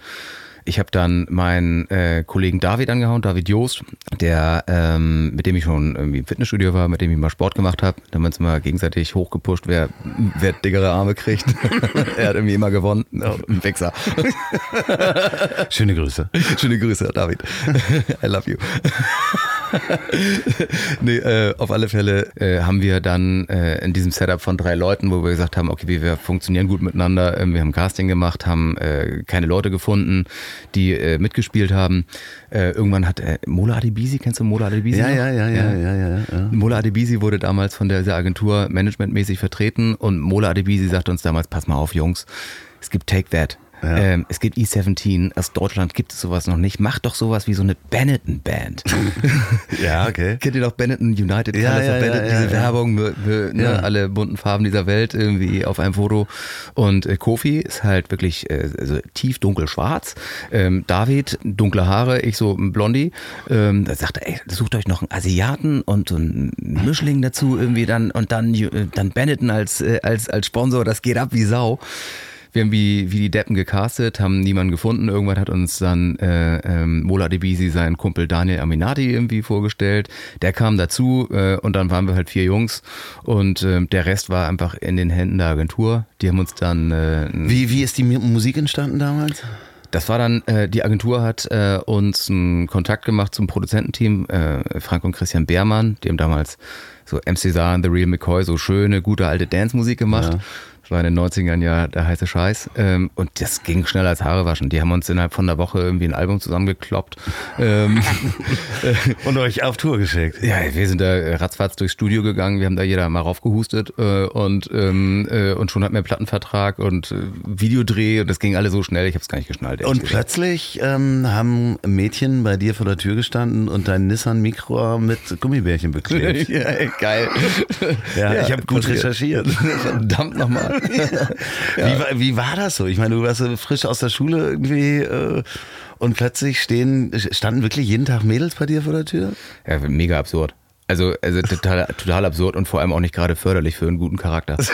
Ich habe dann meinen äh, Kollegen David angehauen, David Joost, der ähm, mit dem ich schon irgendwie im Fitnessstudio war, mit dem ich mal Sport gemacht habe. Da haben wir uns mal gegenseitig hochgepusht, wer, wer dickere Arme kriegt. er hat irgendwie immer gewonnen. Oh, ein Wichser. Schöne Grüße. Schöne Grüße, David. I love you. nee, äh, auf alle Fälle äh, haben wir dann äh, in diesem Setup von drei Leuten, wo wir gesagt haben, okay, wir, wir funktionieren gut miteinander, ähm, wir haben Casting gemacht, haben äh, keine Leute gefunden, die äh, mitgespielt haben. Äh, irgendwann hat äh, Mola Adebisi, kennst du Mola Adebisi? Ja, ja, ja, ja, ja, ja. ja. Mola Adebisi wurde damals von dieser Agentur managementmäßig vertreten und Mola Adebisi sagte uns damals, pass mal auf, Jungs, es gibt Take That. Ja. Ähm, es gibt E17, aus Deutschland gibt es sowas noch nicht. Macht doch sowas wie so eine Benetton-Band. Ja, okay. Kennt ihr doch Benetton United Ja, ja, Benetton, diese. Werbung, für, für, ne, Ja. alle bunten Farben dieser Welt irgendwie auf einem Foto. Und äh, Kofi ist halt wirklich äh, also tief dunkel schwarz. Ähm, David, dunkle Haare, ich so ein Blondie. Ähm, da sagte er, ey, sucht euch noch einen Asiaten und so einen Mischling dazu irgendwie dann und dann, äh, dann Benetton als, äh, als, als Sponsor, das geht ab wie Sau. Wir haben wie, wie die Deppen gecastet, haben niemanden gefunden. Irgendwann hat uns dann äh, ähm, Mola Debisi seinen Kumpel Daniel Aminati irgendwie vorgestellt. Der kam dazu äh, und dann waren wir halt vier Jungs und äh, der Rest war einfach in den Händen der Agentur. Die haben uns dann. Äh, Wie, wie ist die Mu- Musik entstanden damals? das war dann, äh, die Agentur hat äh, uns einen Kontakt gemacht zum Produzententeam, äh, Frank und Christian Beermann, die haben damals so MC Cesar and The Real McCoy, so schöne, gute alte Dance-Musik gemacht. Ja. Das war in den 90ern ja der heiße Scheiß. Ähm, und das ging schneller als Haare waschen. Die haben uns innerhalb von einer Woche irgendwie ein Album zusammengekloppt. ähm, Und euch auf Tour geschickt. ja, wir sind da ratzfatz durchs Studio gegangen, wir haben da jeder mal raufgehustet äh, und, ähm, äh, und schon hatten wir einen Plattenvertrag und äh, Videodreh und das ging alle so schnell, ich habe es gar nicht geschnallt. Und gesagt. plötzlich ähm, haben Mädchen bei dir vor der Tür gestanden und dein Nissan Micro mit Gummibärchen beklebt. ja, geil. Ja, ich habe gut passiert. recherchiert. Verdammt nochmal. Wie, war- wie war das so? Ich meine, du warst so frisch aus der Schule irgendwie äh, und plötzlich stehen, standen wirklich jeden Tag Mädels bei dir vor der Tür? Ja, mega absurd. Also, also total, total absurd und vor allem auch nicht gerade förderlich für einen guten Charakter.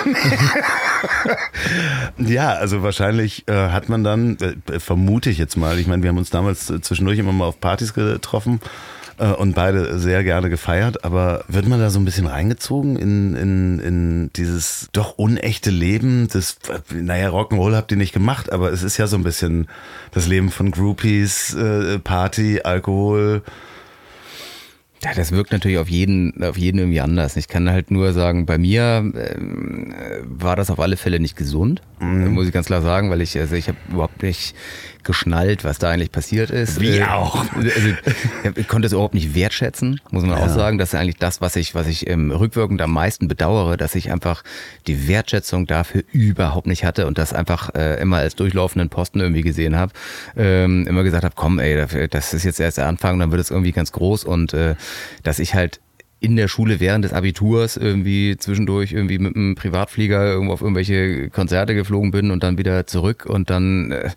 Ja, also wahrscheinlich äh, hat man dann, äh, vermute ich jetzt mal, ich meine, wir haben uns damals äh, zwischendurch immer mal auf Partys getroffen äh, und beide sehr gerne gefeiert, aber wird man da so ein bisschen reingezogen in, in, in dieses doch unechte Leben? Äh, naja, Rock'n'Roll habt ihr nicht gemacht, aber es ist ja so ein bisschen das Leben von Groupies, äh, Party, Alkohol. Ja, das wirkt natürlich auf jeden, auf jeden irgendwie anders. Ich kann halt nur sagen, bei mir ähm, äh, war das auf alle Fälle nicht gesund, muss ich ganz klar sagen, weil ich, also ich habe überhaupt nicht geschnallt, was da eigentlich passiert ist. Wie Äh, auch. Also, ich konnte es überhaupt nicht wertschätzen, muss man auch sagen. Das ist eigentlich das, was ich, was ich ähm, rückwirkend am meisten bedauere, dass ich einfach die Wertschätzung dafür überhaupt nicht hatte und das einfach äh, immer als durchlaufenden Posten irgendwie gesehen habe. Ähm, immer gesagt habe, komm, ey, das ist jetzt erst der Anfang, dann wird es irgendwie ganz groß und äh, dass ich halt in der Schule während des Abiturs irgendwie zwischendurch irgendwie mit einem Privatflieger irgendwo auf irgendwelche Konzerte geflogen bin und dann wieder zurück und dann äh,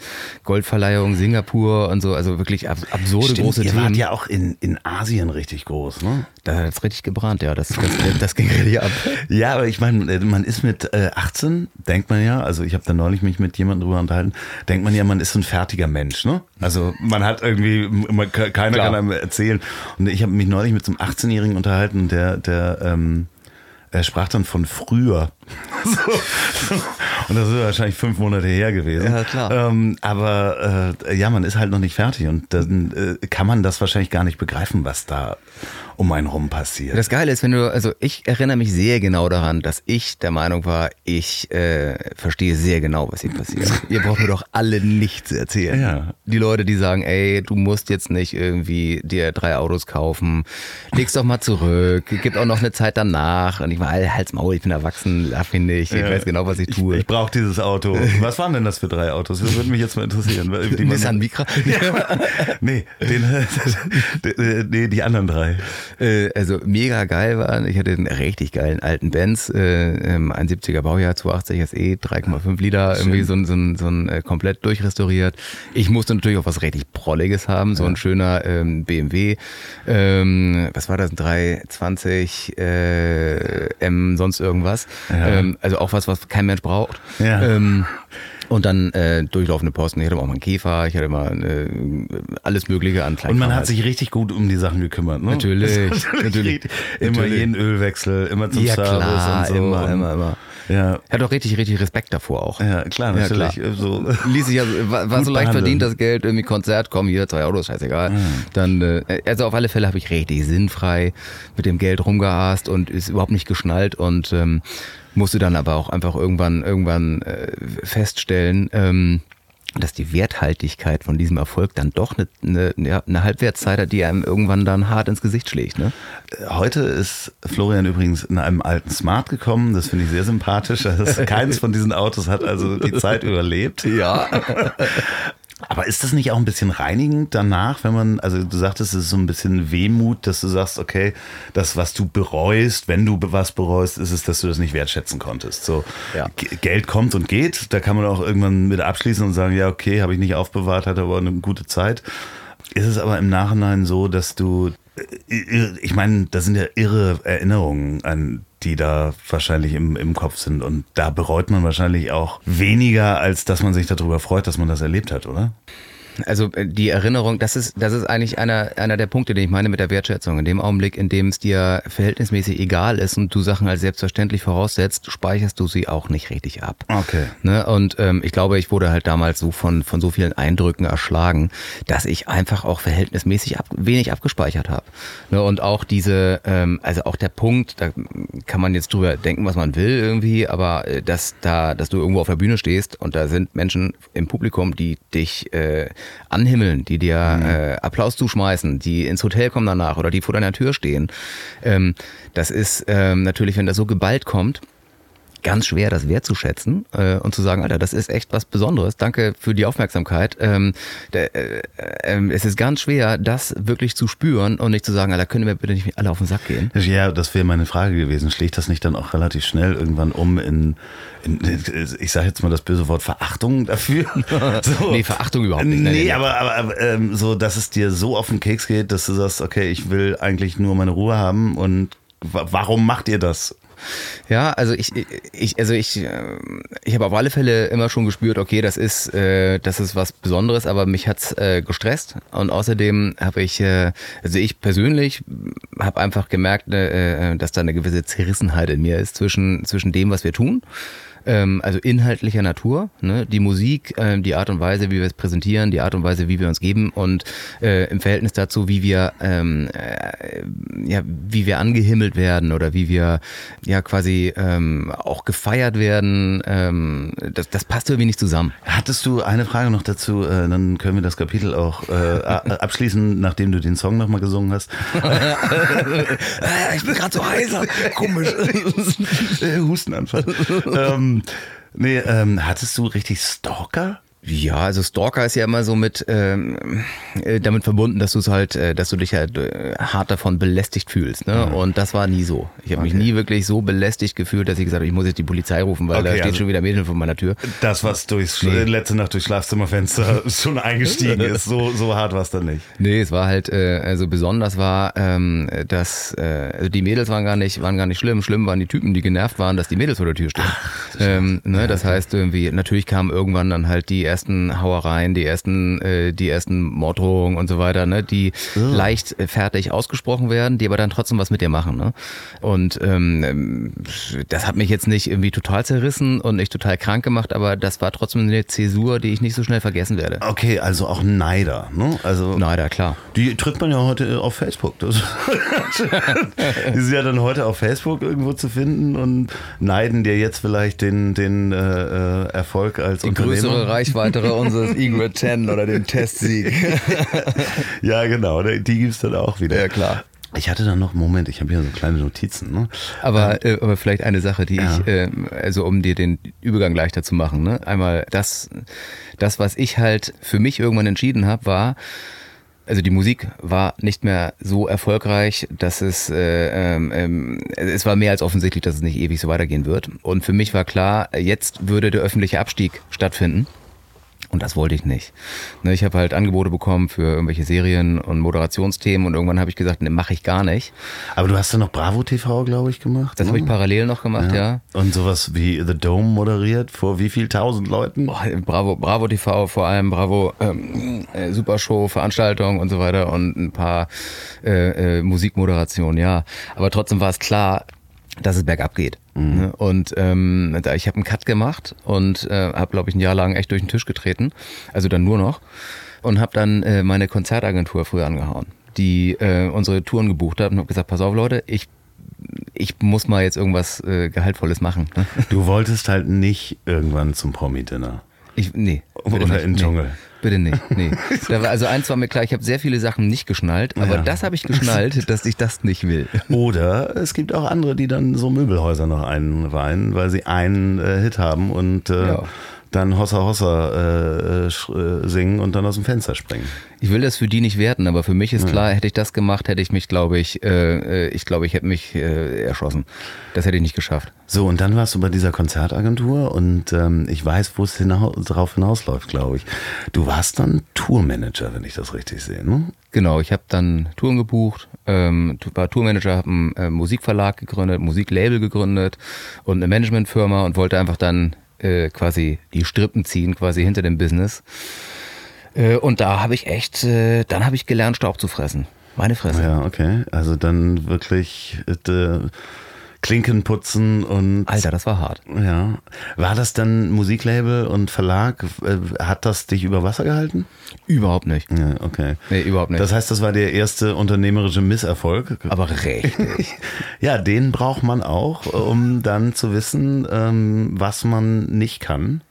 Goldverleihung Singapur und so, also wirklich abs absurde Stimmt, große ihr Themen. wart ja auch in, in Asien richtig groß, ne? Da hat es richtig gebrannt, ja, das, das, das ging richtig ab. Ja, aber ich meine, man ist mit äh, 18, denkt man ja, also ich habe da neulich mich mit jemandem drüber unterhalten, denkt man ja, man ist so ein fertiger Mensch, ne? Also man hat irgendwie, man, keiner Klar. kann einem erzählen. Und ich habe mich neulich mit so einem 18-Jährigen unterhalten, der, der ähm, er sprach dann von früher. So. Und das ist wahrscheinlich fünf Monate her gewesen. Ja, klar. Ähm, aber äh, ja, man ist halt noch nicht fertig und dann äh, kann man das wahrscheinlich gar nicht begreifen, was da um einen rum passiert. Das Geile ist, wenn du, also ich erinnere mich sehr genau daran, dass ich der Meinung war, ich äh, verstehe sehr genau, was hier passiert. Ihr braucht mir doch alle nichts erzählen. Ja. Die Leute, die sagen, ey, du musst jetzt nicht irgendwie dir drei Autos kaufen, leg's doch mal zurück, gibt auch noch eine Zeit danach. Und ich war, halt's Maul, ich bin erwachsen, ihn nicht, ich Ja. weiß genau, was ich tue. Ich, ich brauche dieses Auto. Was waren denn das für drei Autos? Das würde mich jetzt mal interessieren. Nissan Micra. nee, den, nee, die anderen drei. Äh, also mega geil waren. Ich hatte einen richtig geilen alten Benz, äh, ähm, ein 70er Baujahr, 280 SE, 3,5 Liter, irgendwie so ein, so ein, so ein äh, komplett durchrestauriert. Ich musste natürlich auch was richtig Prolliges haben, so ein schöner ähm, BMW. Ähm, was war das? Ein 320 äh, M, sonst irgendwas. Ja. Ähm, also auch was, was kein Mensch braucht. Ja. Ähm, und dann äh, durchlaufende Posten. Ich hatte auch mal einen Käfer, ich hatte mal äh, alles Mögliche an Und Kleinkram man hat halt. sich richtig gut um die Sachen gekümmert, ne? Natürlich, natürlich, richtig- Immer natürlich. jeden Ölwechsel, immer zum Ja, Service klar, und so. immer, und, immer, immer. Ja, hat auch richtig, richtig Respekt davor auch. ja, klar, Ja, natürlich. klar. So. Ließ sich ja, war, war so leicht behandeln. verdient das Geld, irgendwie Konzert, komm hier, zwei Autos, scheißegal. Dann, äh, also auf alle Fälle habe ich richtig sinnfrei mit dem Geld rumgerast und ist überhaupt nicht geschnallt und ähm, musste dann aber auch einfach irgendwann, irgendwann äh, feststellen, ähm, dass die Werthaltigkeit von diesem Erfolg dann doch eine, eine, ja, eine Halbwertszeit hat, die einem irgendwann dann hart ins Gesicht schlägt. Ne? Heute ist Florian übrigens in einem alten Smart gekommen. Das finde ich sehr sympathisch. Also keins von diesen Autos hat also die Zeit überlebt. Ja. Aber ist das nicht auch ein bisschen reinigend danach, wenn man, also du sagtest, es ist so ein bisschen Wehmut, dass du sagst, okay, das, was du bereust, wenn du was bereust, ist es, dass du das nicht wertschätzen konntest. So, Ja. Geld kommt und geht, da kann man auch irgendwann mit abschließen und sagen, ja, okay, habe ich nicht aufbewahrt, hatte aber eine gute Zeit. Ist es aber im Nachhinein so, dass du, äh, ich meine, das sind ja irre Erinnerungen an die da wahrscheinlich im, im Kopf sind. Und da bereut man wahrscheinlich auch weniger, als dass man sich darüber freut, dass man das erlebt hat, oder? Also äh, die Erinnerung, das ist, das ist eigentlich einer, einer der Punkte, den ich meine mit der Wertschätzung. In dem Augenblick, in dem es dir verhältnismäßig egal ist und du Sachen als selbstverständlich voraussetzt, speicherst du sie auch nicht richtig ab. Okay. Ne? Und ähm, ich glaube, ich wurde halt damals so von, von so vielen Eindrücken erschlagen, dass ich einfach auch verhältnismäßig ab, wenig abgespeichert habe. Ne? Und auch diese, ähm, also auch der Punkt, da kann man jetzt drüber denken, was man will irgendwie, aber äh, dass da, dass du irgendwo auf der Bühne stehst und da sind Menschen im Publikum, die dich äh, anhimmeln, die dir mhm. äh, Applaus zuschmeißen, die ins Hotel kommen danach oder die vor deiner Tür stehen. Ähm, das ist ähm, natürlich, wenn das so geballt kommt, ganz schwer, das wertzuschätzen äh, und zu sagen, Alter, das ist echt was Besonderes. Danke für die Aufmerksamkeit. Ähm, der, äh, äh, es ist ganz schwer, das wirklich zu spüren und nicht zu sagen, Alter, können wir bitte nicht alle auf den Sack gehen? Ja, das wäre meine Frage gewesen. Schlägt das nicht dann auch relativ schnell irgendwann um in, in ich sage jetzt mal das böse Wort Verachtung dafür? so. Nee, Verachtung überhaupt nicht. Nee, nee, aber, aber, aber ähm, so, dass es dir so auf den Keks geht, dass du sagst, okay, ich will eigentlich nur meine Ruhe haben und warum macht ihr das? Ja, also ich, ich, also ich, äh, ich habe auf alle Fälle immer schon gespürt, okay, das ist, äh, das ist was Besonderes, aber mich hat's äh, gestresst. Und außerdem habe ich, äh, also ich persönlich habe einfach gemerkt, äh, dass da eine gewisse Zerrissenheit in mir ist zwischen zwischen dem, was wir tun ähm, also inhaltlicher Natur, ne? die Musik, äh, die Art und Weise, wie wir es präsentieren, die Art und Weise, wie wir uns geben und äh, im Verhältnis dazu, wie wir ähm, äh, ja, wie wir angehimmelt werden oder wie wir ja quasi ähm, auch gefeiert werden, ähm, das, das passt irgendwie nicht zusammen. Hattest du eine Frage noch dazu? Äh, dann können wir das Kapitel auch äh, abschließen, nachdem du den Song nochmal gesungen hast. ich bin gerade so heiser, komisch. Hustenanfall. ähm, nee, ähm, hattest du richtig Stalker? Ja, also Stalker ist ja immer so mit ähm, äh, damit verbunden, dass du es halt, äh, dass du dich halt äh, hart davon belästigt fühlst. Ne? Mhm. Und das war nie so. Ich habe okay. mich nie wirklich so belästigt gefühlt, dass ich gesagt habe, ich muss jetzt die Polizei rufen, weil okay, da steht also schon wieder Mädchen vor meiner Tür. Das, was durchs nee. letzte Nacht durchs Schlafzimmerfenster schon eingestiegen ist, so, so hart war es dann nicht. Nee, es war halt, äh, also besonders war, ähm, dass äh, also die Mädels waren gar nicht, waren gar nicht schlimm. Schlimm waren die Typen, die genervt waren, dass die Mädels vor der Tür stehen. Ach, ähm, ne? Das heißt irgendwie, natürlich kamen irgendwann dann halt die ersten Hauereien, die ersten, äh, die ersten Morddrohungen und so weiter, ne, die oh. leicht äh, fertig ausgesprochen werden, die aber dann trotzdem was mit dir machen. Ne? Und ähm, das hat mich jetzt nicht irgendwie total zerrissen und nicht total krank gemacht, aber das war trotzdem eine Zäsur, die ich nicht so schnell vergessen werde. Okay, also auch Neider, ne? Also Neider, klar. Die trifft man ja heute auf Facebook. Das die sind ja dann heute auf Facebook irgendwo zu finden und neiden dir jetzt vielleicht den, den äh, äh Erfolg als die Unternehmer. größere Reichweite unseres Egret 10 oder den Testsieg. ja, genau, die gibt es dann auch wieder. Ja, klar. Ich hatte dann noch, Moment, ich habe hier so kleine Notizen. Ne? Aber, ähm, äh, aber vielleicht eine Sache, die ja. ich, äh, also um dir den Übergang leichter zu machen. Ne? Einmal das, das, was ich halt für mich irgendwann entschieden habe, war, also die Musik war nicht mehr so erfolgreich, dass es, äh, ähm, ähm, es war mehr als offensichtlich, dass es nicht ewig so weitergehen wird. Und für mich war klar, jetzt würde der öffentliche Abstieg stattfinden. Und das wollte ich nicht. Ne, ich habe halt Angebote bekommen für irgendwelche Serien und Moderationsthemen und irgendwann habe ich gesagt, ne, mache ich gar nicht. Aber du hast ja noch Bravo TV, glaube ich, gemacht. Das ne? habe ich parallel noch gemacht, ja. ja. Und sowas wie The Dome moderiert vor wie viel tausend Leuten? Boah, Bravo, Bravo TV vor allem, Bravo ähm, äh, Supershow, Veranstaltung und so weiter und ein paar äh, äh, Musikmoderationen, ja. Aber trotzdem war es klar, dass es bergab geht. Mhm. Ne? Und ähm, ich habe einen Cut gemacht und äh, habe, glaube ich, ein Jahr lang echt durch den Tisch getreten. Also dann nur noch. Und habe dann äh, meine Konzertagentur früher angehauen, die äh, unsere Touren gebucht hat und habe gesagt, pass auf Leute, ich ich muss mal jetzt irgendwas äh, Gehaltvolles machen. Ne? Du wolltest halt nicht irgendwann zum Promi-Dinner. Ich, nee. Oder in den Dschungel. Bitte nicht. Nee. Da war, also eins war mir klar, ich habe sehr viele Sachen nicht geschnallt, aber ja. das habe ich geschnallt, dass ich das nicht will. Oder es gibt auch andere, die dann so Möbelhäuser noch einweihen, weil sie einen äh, Hit haben und äh, ja dann Hossa Hossa äh, äh, singen und dann aus dem Fenster springen. Ich will das für die nicht werten, aber für mich ist klar, hätte ich das gemacht, hätte ich mich, glaube ich, äh, ich glaube, ich hätte mich äh, erschossen. Das hätte ich nicht geschafft. So, und dann warst du bei dieser Konzertagentur und ähm, ich weiß, wo es hinau darauf hinausläuft, glaube ich. Du warst dann Tourmanager, wenn ich das richtig sehe, ne? Genau, ich habe dann Touren gebucht, ähm, war Tourmanager, habe einen äh, Musikverlag gegründet, Musiklabel gegründet und eine Managementfirma und wollte einfach dann äh, quasi die Strippen ziehen, quasi hinter dem Business. Äh, und da habe ich echt, äh, dann habe ich gelernt, Staub zu fressen. Meine Fresse. Ja, okay. Also dann wirklich äh, Klinken putzen und. Alter, das war hart. Ja. War das dann Musiklabel und Verlag? Äh, Hat das dich über Wasser gehalten? Überhaupt nicht. Ja, okay. Nee, überhaupt nicht. Das heißt, das war der erste unternehmerische Misserfolg. Aber richtig. Ja, den braucht man auch, um dann zu wissen, ähm, was man nicht kann.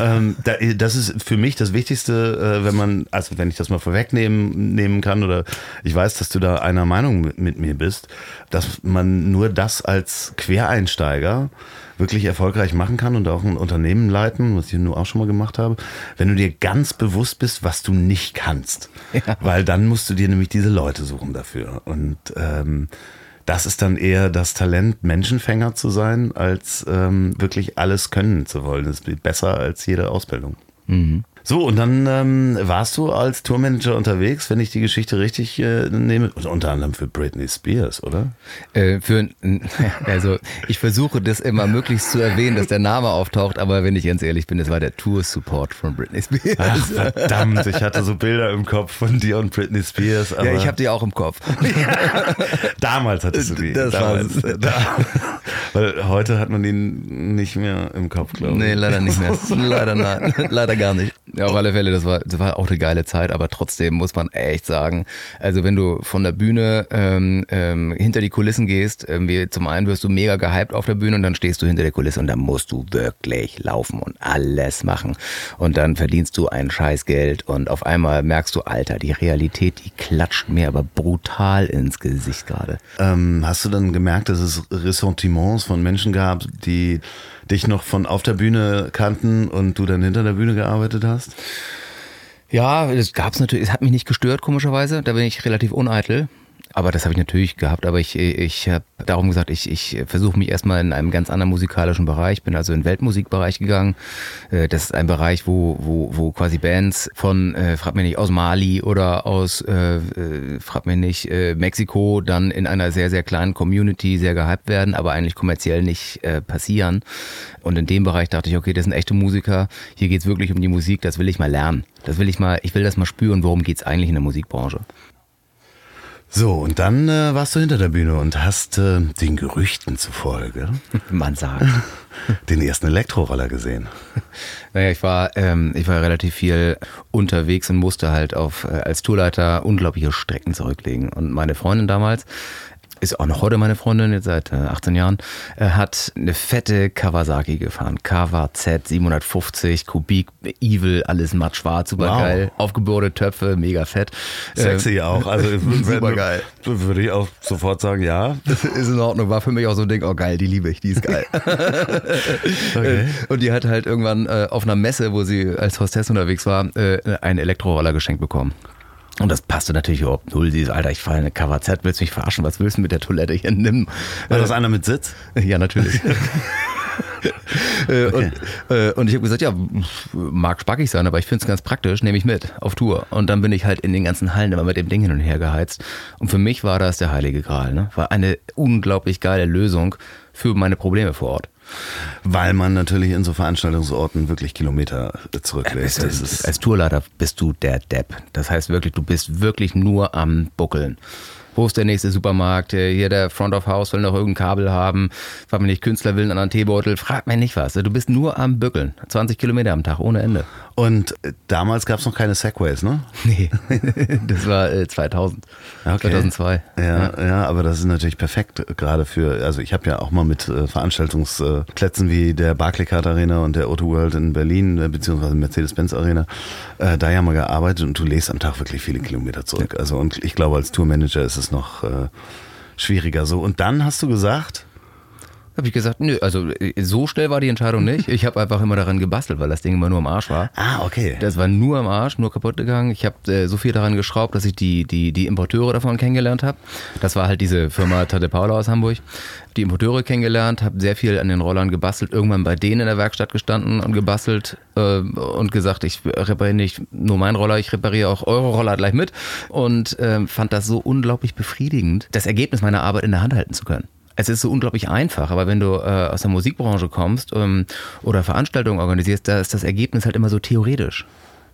Ähm, da, das ist für mich das Wichtigste, äh, wenn man, also wenn ich das mal vorwegnehmen nehmen kann, oder ich weiß, dass du da einer Meinung mit, mit mir bist, dass man nur das als Quereinsteiger wirklich erfolgreich machen kann und auch ein Unternehmen leiten, was ich nur auch schon mal gemacht habe, wenn du dir ganz bewusst bist, was du nicht kannst. Ja. Weil dann musst du dir nämlich diese Leute suchen dafür. Und ähm, das ist dann eher das Talent, Menschenfänger zu sein, als ähm, wirklich alles können zu wollen. Das ist besser als jede Ausbildung. So, und dann ähm, warst du als Tourmanager unterwegs, wenn ich die Geschichte richtig äh, nehme, unter anderem für Britney Spears, oder? Äh, für, also ich versuche das immer möglichst zu erwähnen, dass der Name auftaucht, aber wenn ich ganz ehrlich bin, das war der Tour-Support von Britney Spears. Ach, verdammt, ich hatte so Bilder im Kopf von dir und Britney Spears. Aber ja, ich habe die auch im Kopf. damals hattest du die. Das damals, da, weil heute hat man ihn nicht mehr im Kopf, glaube ich. Nee, leider nicht mehr. Leider. Leider gar nicht. Ja, auf alle Fälle, das war, das war auch eine geile Zeit, aber trotzdem muss man echt sagen, also wenn du von der Bühne ähm, ähm, hinter die Kulissen gehst, irgendwie zum einen wirst du mega gehypt auf der Bühne und dann stehst du hinter der Kulisse und dann musst du wirklich laufen und alles machen. Und dann verdienst du ein Scheißgeld und auf einmal merkst du, Alter, die Realität, die klatscht mir aber brutal ins Gesicht gerade. Ähm, hast du dann gemerkt, dass es Ressentiments von Menschen gab, die dich noch von auf der Bühne kannten und du dann hinter der Bühne gearbeitet hast? Ja, es gab's natürlich, es hat mich nicht gestört, komischerweise. Da bin ich relativ uneitel. Aber das habe ich natürlich gehabt, aber ich, ich habe darum gesagt, ich, ich versuche mich erstmal in einem ganz anderen musikalischen Bereich, bin also in den Weltmusikbereich gegangen. Äh, Das ist ein Bereich, wo, wo, wo quasi Bands von, äh, frag mich nicht, aus Mali oder aus, äh, äh, frag mich nicht, äh, Mexiko dann in einer sehr, sehr kleinen Community sehr gehypt werden, aber eigentlich kommerziell nicht äh, passieren. Und in dem Bereich dachte ich, okay, das sind echte Musiker, hier geht's wirklich um die Musik, das will ich mal lernen. Das will ich mal, ich will das mal spüren, worum geht's eigentlich in der Musikbranche. So, und dann äh, warst du hinter der Bühne und hast äh, den Gerüchten zufolge Man sagt. den ersten Elektroroller gesehen. Naja, ich war, ähm, ich war relativ viel unterwegs und musste halt auf, äh, als Tourleiter unglaubliche Strecken zurücklegen. Und meine Freundin damals, ist auch noch heute meine Freundin, jetzt seit äh, 18 Jahren, äh, hat eine fette Kawasaki gefahren. KWZ 750, Kubik, Evil, alles matt schwarz, super Wow. geil. Aufgebohrte Töpfe, mega fett. Sexy auch. Also Supergeil. Würde ich auch sofort sagen, ja. ist in Ordnung, war für mich auch so ein Ding, oh geil, die liebe ich, die ist geil. Äh, Und die hat halt irgendwann äh, auf einer Messe, wo sie als Hostess unterwegs war, äh, einen Elektroroller geschenkt bekommen. Und das passte natürlich überhaupt null. Sie ist, Alter, ich fahre eine KWZ, willst du mich verarschen? Was willst du mit der Toilette hier? Nimm. War das einer mit Sitz? Ja, natürlich. Äh, und, äh, und ich habe gesagt, ja, mag spackig sein, aber ich finde es ganz praktisch, nehme ich mit auf Tour. Und dann bin ich halt in den ganzen Hallen immer mit dem Ding hin und her geheizt. Und für mich war das der heilige Gral. Ne? War eine unglaublich geile Lösung für meine Probleme vor Ort. Weil man natürlich in so Veranstaltungsorten wirklich Kilometer zurücklässt. Das ist, Als Tourleiter bist du der Depp. Das heißt wirklich, du bist wirklich nur am Buckeln. Wo ist der nächste Supermarkt? Äh, Hier der Front of House will noch irgendein Kabel haben. Frag mich nicht, Künstler will einen anderen Teebeutel. Frag mich nicht was. Du bist nur am Bückeln. 20 Kilometer am Tag, ohne Ende. und äh, damals gab es noch keine Segways, ne? Nee, das war äh, 2000. Okay. 2002. Ja, ja, aber das ist natürlich perfekt, äh, gerade für, also ich habe ja auch mal mit äh, Veranstaltungsplätzen wie der Barclaycard Arena und der Auto World in Berlin, äh, beziehungsweise Mercedes-Benz Arena, äh, da ja mal gearbeitet und du legst am Tag wirklich viele Kilometer zurück. Also und ich glaube, als Tourmanager ist es noch äh, schwieriger so. Und dann hast du gesagt, Habe ich gesagt, nö, also äh, so schnell war die Entscheidung nicht. Ich habe einfach immer daran gebastelt, weil das Ding immer nur am Arsch war. Ah, okay. Das war nur am Arsch, nur kaputt gegangen. Ich habe äh, so viel daran geschraubt, dass ich die, die, die Importeure davon kennengelernt habe. Das war halt diese Firma Tante Paula aus Hamburg. Die Importeure kennengelernt, habe sehr viel an den Rollern gebastelt, irgendwann bei denen in der Werkstatt gestanden und gebastelt äh, und gesagt, ich repariere nicht nur meinen Roller, ich repariere auch eure Roller gleich mit. Und äh, fand das so unglaublich befriedigend, das Ergebnis meiner Arbeit in der Hand halten zu können es ist so unglaublich einfach, aber wenn du äh, aus der Musikbranche kommst ähm, oder Veranstaltungen organisierst, da ist das Ergebnis halt immer so theoretisch.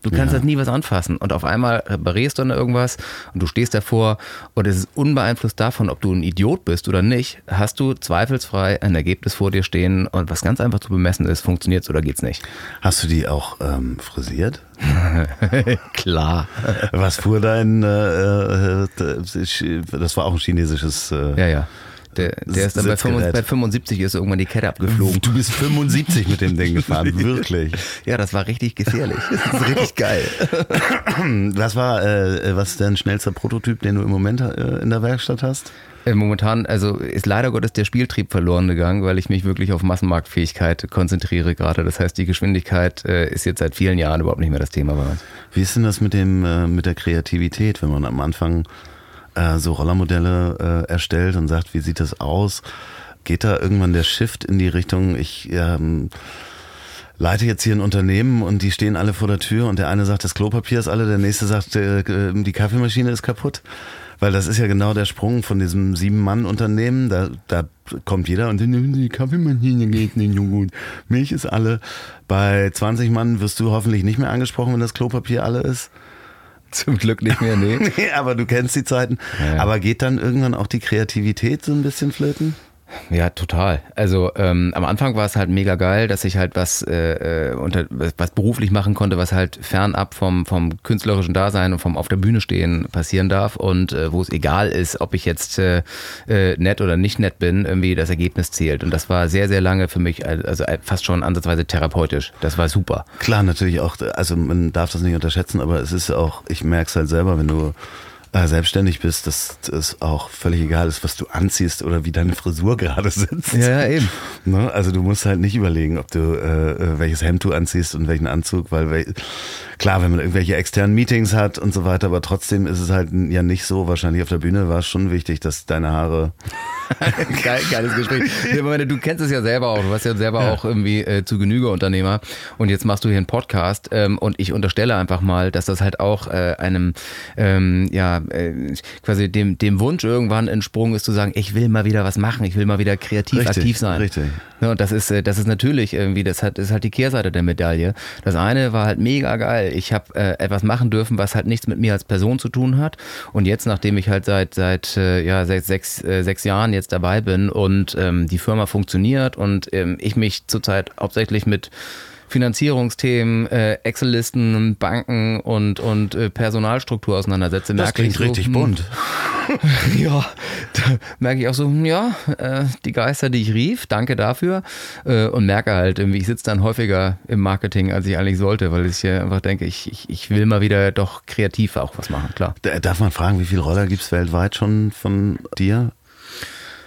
Du kannst ja. das nie was anfassen. Und auf einmal reparierst du dann irgendwas und du stehst davor und es ist unbeeinflusst davon, ob du ein Idiot bist oder nicht, hast du zweifelsfrei ein Ergebnis vor dir stehen und was ganz einfach zu bemessen ist, funktioniert es oder geht's nicht. Hast du die auch ähm, frisiert? Klar. Was fuhr dein, äh, äh, das war auch ein chinesisches... Äh, ja, ja. Der, der ist dann bei 75, bei 75 ist irgendwann die Kette abgeflogen. Du bist 75 mit dem Ding gefahren, wirklich. Ja, das war richtig gefährlich. Das ist richtig geil. Was war, äh, was ist dein schnellster Prototyp, den du im Moment äh, in der Werkstatt hast? Äh, momentan, also ist leider Gottes der Spieltrieb verloren gegangen, weil ich mich wirklich auf Massenmarktfähigkeit konzentriere gerade. Das heißt, die Geschwindigkeit äh, ist jetzt seit vielen Jahren überhaupt nicht mehr das Thema bei uns. Wie ist denn das mit dem, äh, mit der Kreativität, wenn man am Anfang äh, so Rollermodelle äh, erstellt und sagt, wie sieht das aus? Geht da irgendwann der Shift in die Richtung, ich ähm, leite jetzt hier ein Unternehmen und die stehen alle vor der Tür und der eine sagt, das Klopapier ist alle, der nächste sagt, äh, die Kaffeemaschine ist kaputt. Weil das ist ja genau der Sprung von diesem Sieben-Mann-Unternehmen. Da, da kommt jeder und die Kaffeemaschine geht nicht so gut. Milch ist alle. Bei 20 Mann wirst du hoffentlich nicht mehr angesprochen, wenn das Klopapier alle ist. Zum Glück nicht mehr, nee. nee aber du kennst die Zeiten. Ja. Aber geht dann irgendwann auch die Kreativität so ein bisschen flöten? Ja, total. Also ähm, am Anfang war es halt mega geil, dass ich halt was, äh, äh unter, was beruflich machen konnte, was halt fernab vom, vom künstlerischen Dasein und vom auf der Bühne stehen passieren darf und äh, wo es egal ist, ob ich jetzt äh, äh, nett oder nicht nett bin, irgendwie das Ergebnis zählt. Und das war sehr, sehr lange für mich, also fast schon ansatzweise therapeutisch. Das war super. Klar, natürlich auch, also man darf das nicht unterschätzen, aber es ist auch, ich merke es halt selber, wenn du äh, selbstständig bist, dass es auch völlig egal ist, was du anziehst oder wie deine Frisur gerade sitzt. Ja, eben. Ne? Also du musst halt nicht überlegen, ob du äh, äh, welches Hemd du anziehst und welchen Anzug, weil klar, wenn man irgendwelche externen Meetings hat und so weiter, aber trotzdem ist es halt ja nicht so. Wahrscheinlich auf der Bühne war es schon wichtig, dass deine Haare Geil, geiles Gespräch. Ich meine, du kennst es ja selber auch. Du warst ja selber ja. auch irgendwie äh, zu Genüge Unternehmer. Und jetzt machst du hier einen Podcast. Ähm, und ich unterstelle einfach mal, dass das halt auch äh, einem, ähm, ja, äh, quasi dem, dem Wunsch irgendwann entsprungen ist, zu sagen, ich will mal wieder was machen. Ich will mal wieder kreativ richtig, aktiv sein. Richtig. Ja, und das ist, äh, das ist natürlich irgendwie, das hat, das ist halt die Kehrseite der Medaille. Das eine war halt mega geil. Ich habe äh, etwas machen dürfen, was halt nichts mit mir als Person zu tun hat. Und jetzt, nachdem ich halt seit, seit, äh, ja, seit sechs, äh, sechs Jahren jetzt dabei bin und ähm, die Firma funktioniert und ähm, ich mich zurzeit hauptsächlich mit Finanzierungsthemen, äh, Excel-Listen, Banken und, und äh, Personalstruktur auseinandersetze. Das klingt so, richtig hm, bunt. ja, da merke ich auch so, hm, ja, äh, die Geister, die ich rief, danke dafür. Äh, und merke halt, irgendwie, ich sitze dann häufiger im Marketing, als ich eigentlich sollte, weil ich einfach denke, ich, ich, ich will mal wieder doch kreativ auch was machen, klar. Darf man fragen, wie viele Roller gibt es weltweit schon von dir?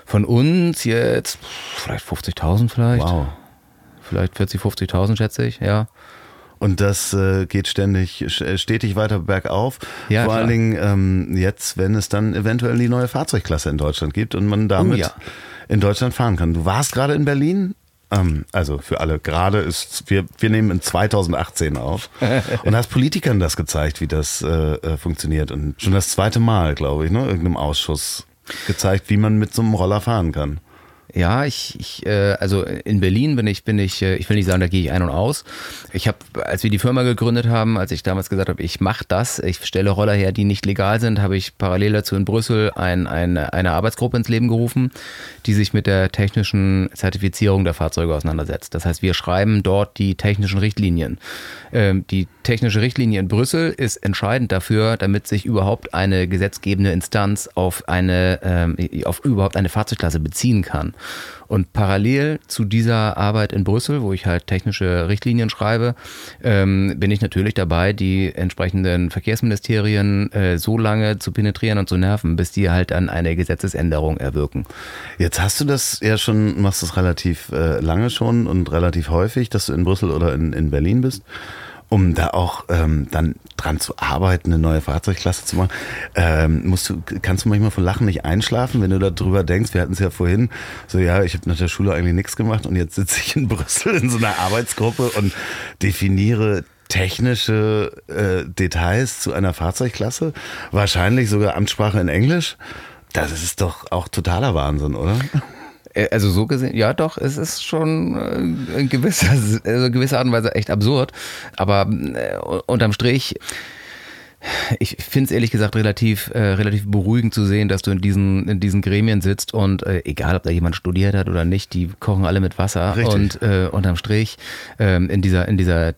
Von uns jetzt vielleicht 50.000 vielleicht. Wow. Vielleicht 40, 50.000 schätze ich, ja. Und das äh, geht ständig, äh, stetig weiter bergauf. Ja, Vor klar. allen Dingen ähm, jetzt, wenn es dann eventuell die neue Fahrzeugklasse in Deutschland gibt und man damit oh, ja. in Deutschland fahren kann. Du warst gerade in Berlin. Ähm, also für alle, gerade ist, wir, wir nehmen in 2018 auf und hast Politikern das gezeigt, wie das äh, äh, funktioniert. Und schon das zweite Mal, glaube ich, ne, irgendeinem Ausschuss gezeigt, wie man mit so einem Roller fahren kann. Ja, ich, ich äh, also in Berlin bin ich, bin ich, äh, ich will nicht sagen, da gehe ich ein und aus. Ich habe, als wir die Firma gegründet haben, als ich damals gesagt habe, ich mache das, ich stelle Roller her, die nicht legal sind, habe ich parallel dazu in Brüssel ein, ein, eine Arbeitsgruppe ins Leben gerufen, die sich mit der technischen Zertifizierung der Fahrzeuge auseinandersetzt. Das heißt, wir schreiben dort die technischen Richtlinien, ähm, die technische Richtlinie in Brüssel ist entscheidend dafür, damit sich überhaupt eine gesetzgebende Instanz auf eine, ähm, auf überhaupt eine Fahrzeugklasse beziehen kann. Und parallel zu dieser Arbeit in Brüssel, wo ich halt technische Richtlinien schreibe, ähm, bin ich natürlich dabei, die entsprechenden Verkehrsministerien äh, so lange zu penetrieren und zu nerven, bis die halt dann eine Gesetzesänderung erwirken. Jetzt hast du das ja schon, machst das relativ äh, lange schon und relativ häufig, dass du in Brüssel oder in, in Berlin bist um da auch ähm, dann dran zu arbeiten, eine neue Fahrzeugklasse zu machen. Ähm, musst du, kannst du manchmal vor Lachen nicht einschlafen, wenn du darüber denkst, wir hatten es ja vorhin, so ja, ich habe nach der Schule eigentlich nichts gemacht und jetzt sitze ich in Brüssel in so einer Arbeitsgruppe und definiere technische äh, Details zu einer Fahrzeugklasse, wahrscheinlich sogar Amtssprache in Englisch. Das ist doch auch totaler Wahnsinn, oder? Äh, also so gesehen, ja doch, es ist schon äh, in gewisser, also gewisser Art und Weise echt absurd. Aber äh, unterm Strich, ich finde es ehrlich gesagt relativ, äh, relativ beruhigend zu sehen, dass du in diesen, in diesen Gremien sitzt und äh, egal, ob da jemand studiert hat oder nicht, die kochen alle mit Wasser. Richtig. Und äh, unterm Strich ähm, in dieser, in dieser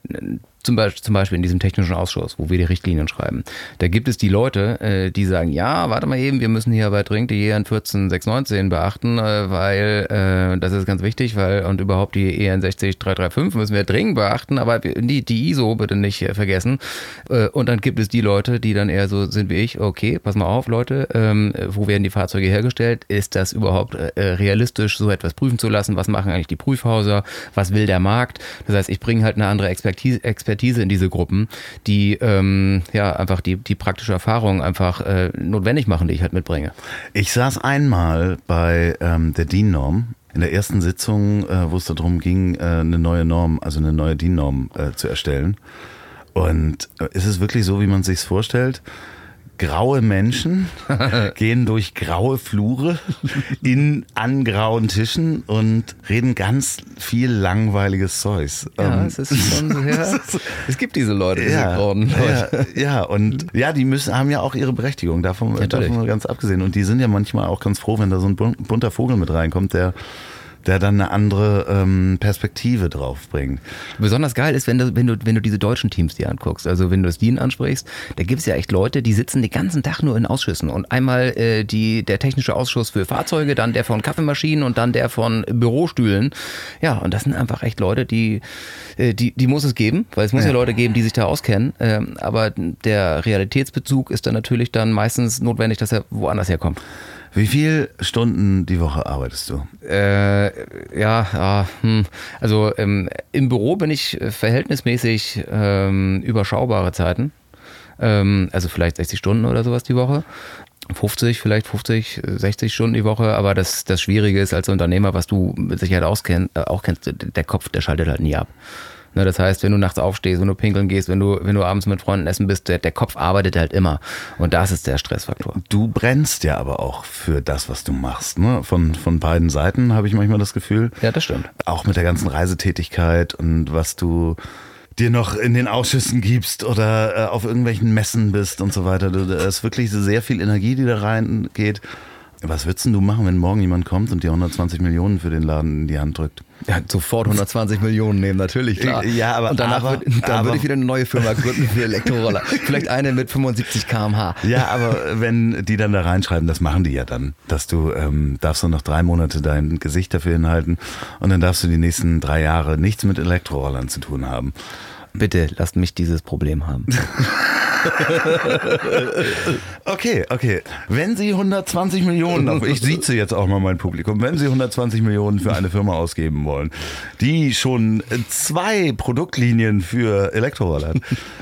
zum Beispiel, zum Beispiel in diesem technischen Ausschuss, wo wir die Richtlinien schreiben, da gibt es die Leute, äh, die sagen, ja, warte mal eben, wir müssen hier bei dringend die EN 14619 beachten, äh, weil äh, das ist ganz wichtig, weil und überhaupt die EN 60335 müssen wir dringend beachten, aber die, die ISO bitte nicht äh, vergessen. Äh, und dann gibt es die Leute, die dann eher so sind wie ich, okay, pass mal auf, Leute, ähm, wo werden die Fahrzeuge hergestellt? Ist das überhaupt äh, realistisch, so etwas prüfen zu lassen? Was machen eigentlich die Prüfhäuser? Was will der Markt? Das heißt, ich bringe halt eine andere Expertise, Expertise Expertise in diese Gruppen, die ähm, ja einfach die, die praktische Erfahrung einfach äh, notwendig machen, die ich halt mitbringe. Ich saß einmal bei ähm, der DIN-Norm in der ersten Sitzung, äh, wo es darum ging, äh, eine neue Norm, also eine neue DIN-Norm äh, zu erstellen. Und äh, ist es wirklich so, wie man sich vorstellt? Graue Menschen gehen durch graue Flure in an grauen Tischen und reden ganz viel langweiliges Zeugs. Ja, Ähm, es ist schon sehr, es gibt diese Leute, diese ja, grauen Leute. ja, ja, und ja, die müssen, haben ja auch ihre Berechtigung, davon, Natürlich. davon ganz abgesehen. Und die sind ja manchmal auch ganz froh, wenn da so ein bun- bunter Vogel mit reinkommt, der, der dann eine andere ähm, Perspektive drauf bringt. Besonders geil ist, wenn du, wenn du, wenn du diese deutschen Teams dir anguckst. Also wenn du das DIN ansprichst, da gibt es ja echt Leute, die sitzen den ganzen Tag nur in Ausschüssen. Und einmal äh, die, der technische Ausschuss für Fahrzeuge, dann der von Kaffeemaschinen und dann der von Bürostühlen. Ja, und das sind einfach echt Leute, die, äh, die, die muss es geben, weil es muss ja, Leute geben, die sich da auskennen. Ähm, aber der Realitätsbezug ist dann natürlich dann meistens notwendig, dass er woanders herkommt. Wie viel Stunden die Woche arbeitest du? Äh, ja, hm. also ähm, im Büro bin ich äh, verhältnismäßig ähm, überschaubare Zeiten. Ähm, also vielleicht 60 Stunden oder sowas die Woche. 50, vielleicht 50, 60 Stunden die Woche, aber das, das Schwierige ist als Unternehmer, was du mit Sicherheit auskenn, äh, auch kennst, der Kopf, der schaltet halt nie ab. Ne, das heißt, wenn du nachts aufstehst, wenn du pinkeln gehst, wenn du, wenn du abends mit Freunden essen bist, der, der Kopf arbeitet halt immer. Und das ist der Stressfaktor. Du brennst ja aber auch für das, was du machst. Ne? Von, von beiden Seiten habe ich manchmal das Gefühl. Ja, das stimmt. Auch mit der ganzen Reisetätigkeit und was du dir noch in den Ausschüssen gibst oder äh, auf irgendwelchen Messen bist und so weiter. Du, da ist wirklich sehr viel Energie, die da reingeht. Was würdest denn du machen, wenn morgen jemand kommt und dir 120 Millionen für den Laden in die Hand drückt? Ja, sofort 120 Millionen nehmen, natürlich, klar. Ja, aber- Und danach aber- würd- dann aber- würde ich wieder eine neue Firma gründen für Elektroroller. Vielleicht eine mit 75 km/h. Ja, aber wenn die dann da reinschreiben, das machen die ja dann, dass du ähm, darfst du noch drei Monate dein Gesicht dafür hinhalten und dann darfst du die nächsten drei Jahre nichts mit Elektrorollern zu tun haben. Bitte lasst mich dieses Problem haben. Okay, okay. Wenn Sie 120 Millionen, ich sieze jetzt auch mal mein Publikum, wenn Sie 120 Millionen für eine Firma ausgeben wollen, die schon zwei Produktlinien für Elektroroller hat.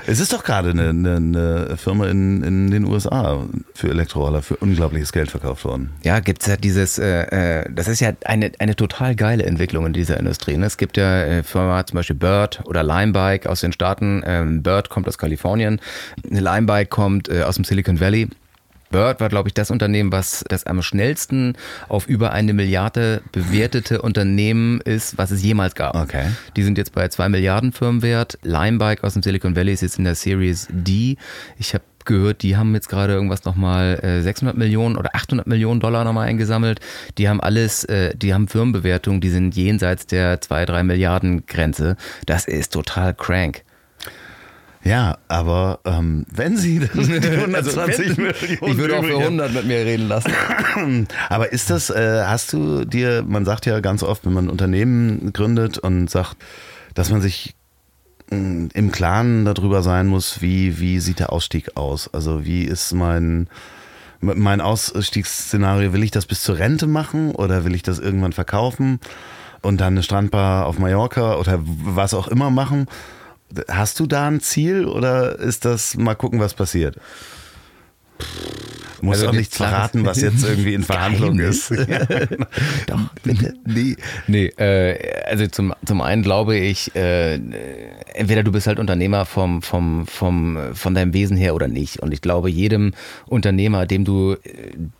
Es ist doch gerade eine, eine, eine Firma in, in den USA für Elektroroller für unglaubliches Geld verkauft worden. Ja, gibt's ja dieses, äh, äh, das ist ja eine, eine total geile Entwicklung in dieser Industrie. Ne? Es gibt ja äh, Firma zum Beispiel Bird oder Limebike aus den Staaten. Ähm, Bird kommt aus Kalifornien, Limebike kommt äh, aus dem Silicon Valley. Bird war, glaube ich, das Unternehmen, was das am schnellsten auf über eine Milliarde bewertete Unternehmen ist, was es jemals gab. Okay. Die sind jetzt bei zwei Milliarden Firmenwert. Limebike aus dem Silicon Valley ist jetzt in der Series D. Ich habe gehört, die haben jetzt gerade irgendwas nochmal äh, 600 Millionen oder 800 Millionen Dollar nochmal eingesammelt. Die haben alles, äh, die haben Firmenbewertungen, die sind jenseits der 2, 3 Milliarden Grenze. Das ist total crank. Ja, aber ähm, wenn sie das, die 120 Also, Millionen Ich würde auch für übrig 100 mit mir reden lassen. Aber ist das, äh, hast du dir, man sagt ja ganz oft, wenn man ein Unternehmen gründet und sagt, dass man sich mh, im Klaren darüber sein muss, wie, wie sieht der Ausstieg aus? Also wie ist mein, mein Ausstiegsszenario? Will ich das bis zur Rente machen oder will ich das irgendwann verkaufen und dann eine Strandbar auf Mallorca oder was auch immer machen? Hast du da ein Ziel oder ist das mal gucken, was passiert? Du musst Also auch die nichts verraten, was jetzt irgendwie in Verhandlung ist. Doch, bitte. Nee, nee äh, also zum, zum einen glaube ich, äh, entweder du bist halt Unternehmer vom, vom, vom, von deinem Wesen her oder nicht. Und ich glaube, jedem Unternehmer, dem du,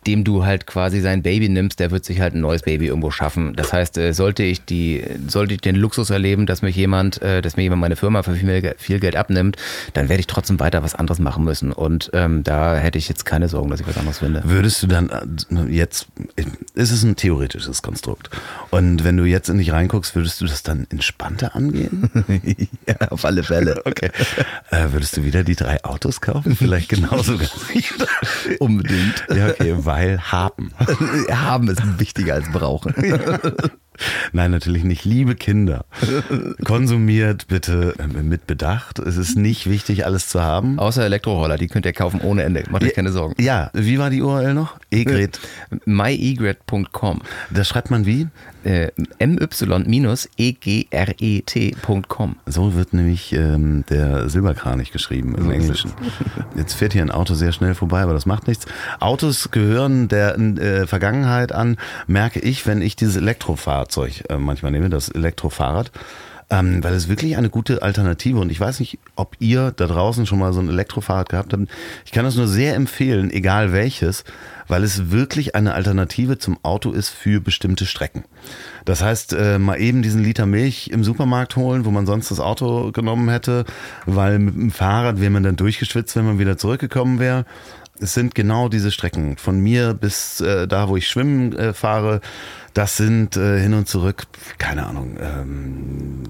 dem du halt quasi sein Baby nimmst, der wird sich halt ein neues Baby irgendwo schaffen. Das heißt, äh, sollte ich die, sollte ich den Luxus erleben, dass mich jemand, äh, dass mir jemand meine Firma für viel, viel Geld abnimmt, dann werde ich trotzdem weiter was anderes machen müssen. Und ähm, da hätte ich jetzt keine Sorgen, dass ich was anderes finde. Würdest du dann äh, jetzt, ist es ein theoretisches Konstrukt. Und wenn du jetzt in dich reinguckst, würdest du das dann entspannter angehen? ja, auf alle Fälle. Okay. Äh, würdest du wieder die drei Autos kaufen? Vielleicht genauso. Unbedingt. ja, okay, weil haben. Haben ist wichtiger als brauchen. Nein, natürlich nicht. Liebe Kinder, konsumiert bitte äh, mit Bedacht. Es ist nicht wichtig, alles zu haben. Außer Elektroroller, die könnt ihr kaufen ohne Ende. Macht euch keine Sorgen. Ja, wie war die URL noch? Egret. myegret.com. Das schreibt man wie? Äh, my-egret.com. So wird nämlich ähm, der Silberkranich geschrieben im Englischen. Jetzt fährt hier ein Auto sehr schnell vorbei, aber das macht nichts. Autos gehören der äh, Vergangenheit an, merke ich, wenn ich dieses Elektrofahrzeug äh, manchmal nehme, das Elektrofahrrad. Ähm, weil es wirklich eine gute Alternative und ich weiß nicht, ob ihr da draußen schon mal so ein Elektrofahrrad gehabt habt. Ich kann das nur sehr empfehlen, egal welches, weil es wirklich eine Alternative zum Auto ist für bestimmte Strecken. Das heißt, äh, mal eben diesen Liter Milch im Supermarkt holen, wo man sonst das Auto genommen hätte, weil mit dem Fahrrad wäre man dann durchgeschwitzt, wenn man wieder zurückgekommen wäre. Es sind genau diese Strecken von mir bis äh, da, wo ich schwimmen äh, fahre. Das sind äh, hin und zurück, keine Ahnung, ähm,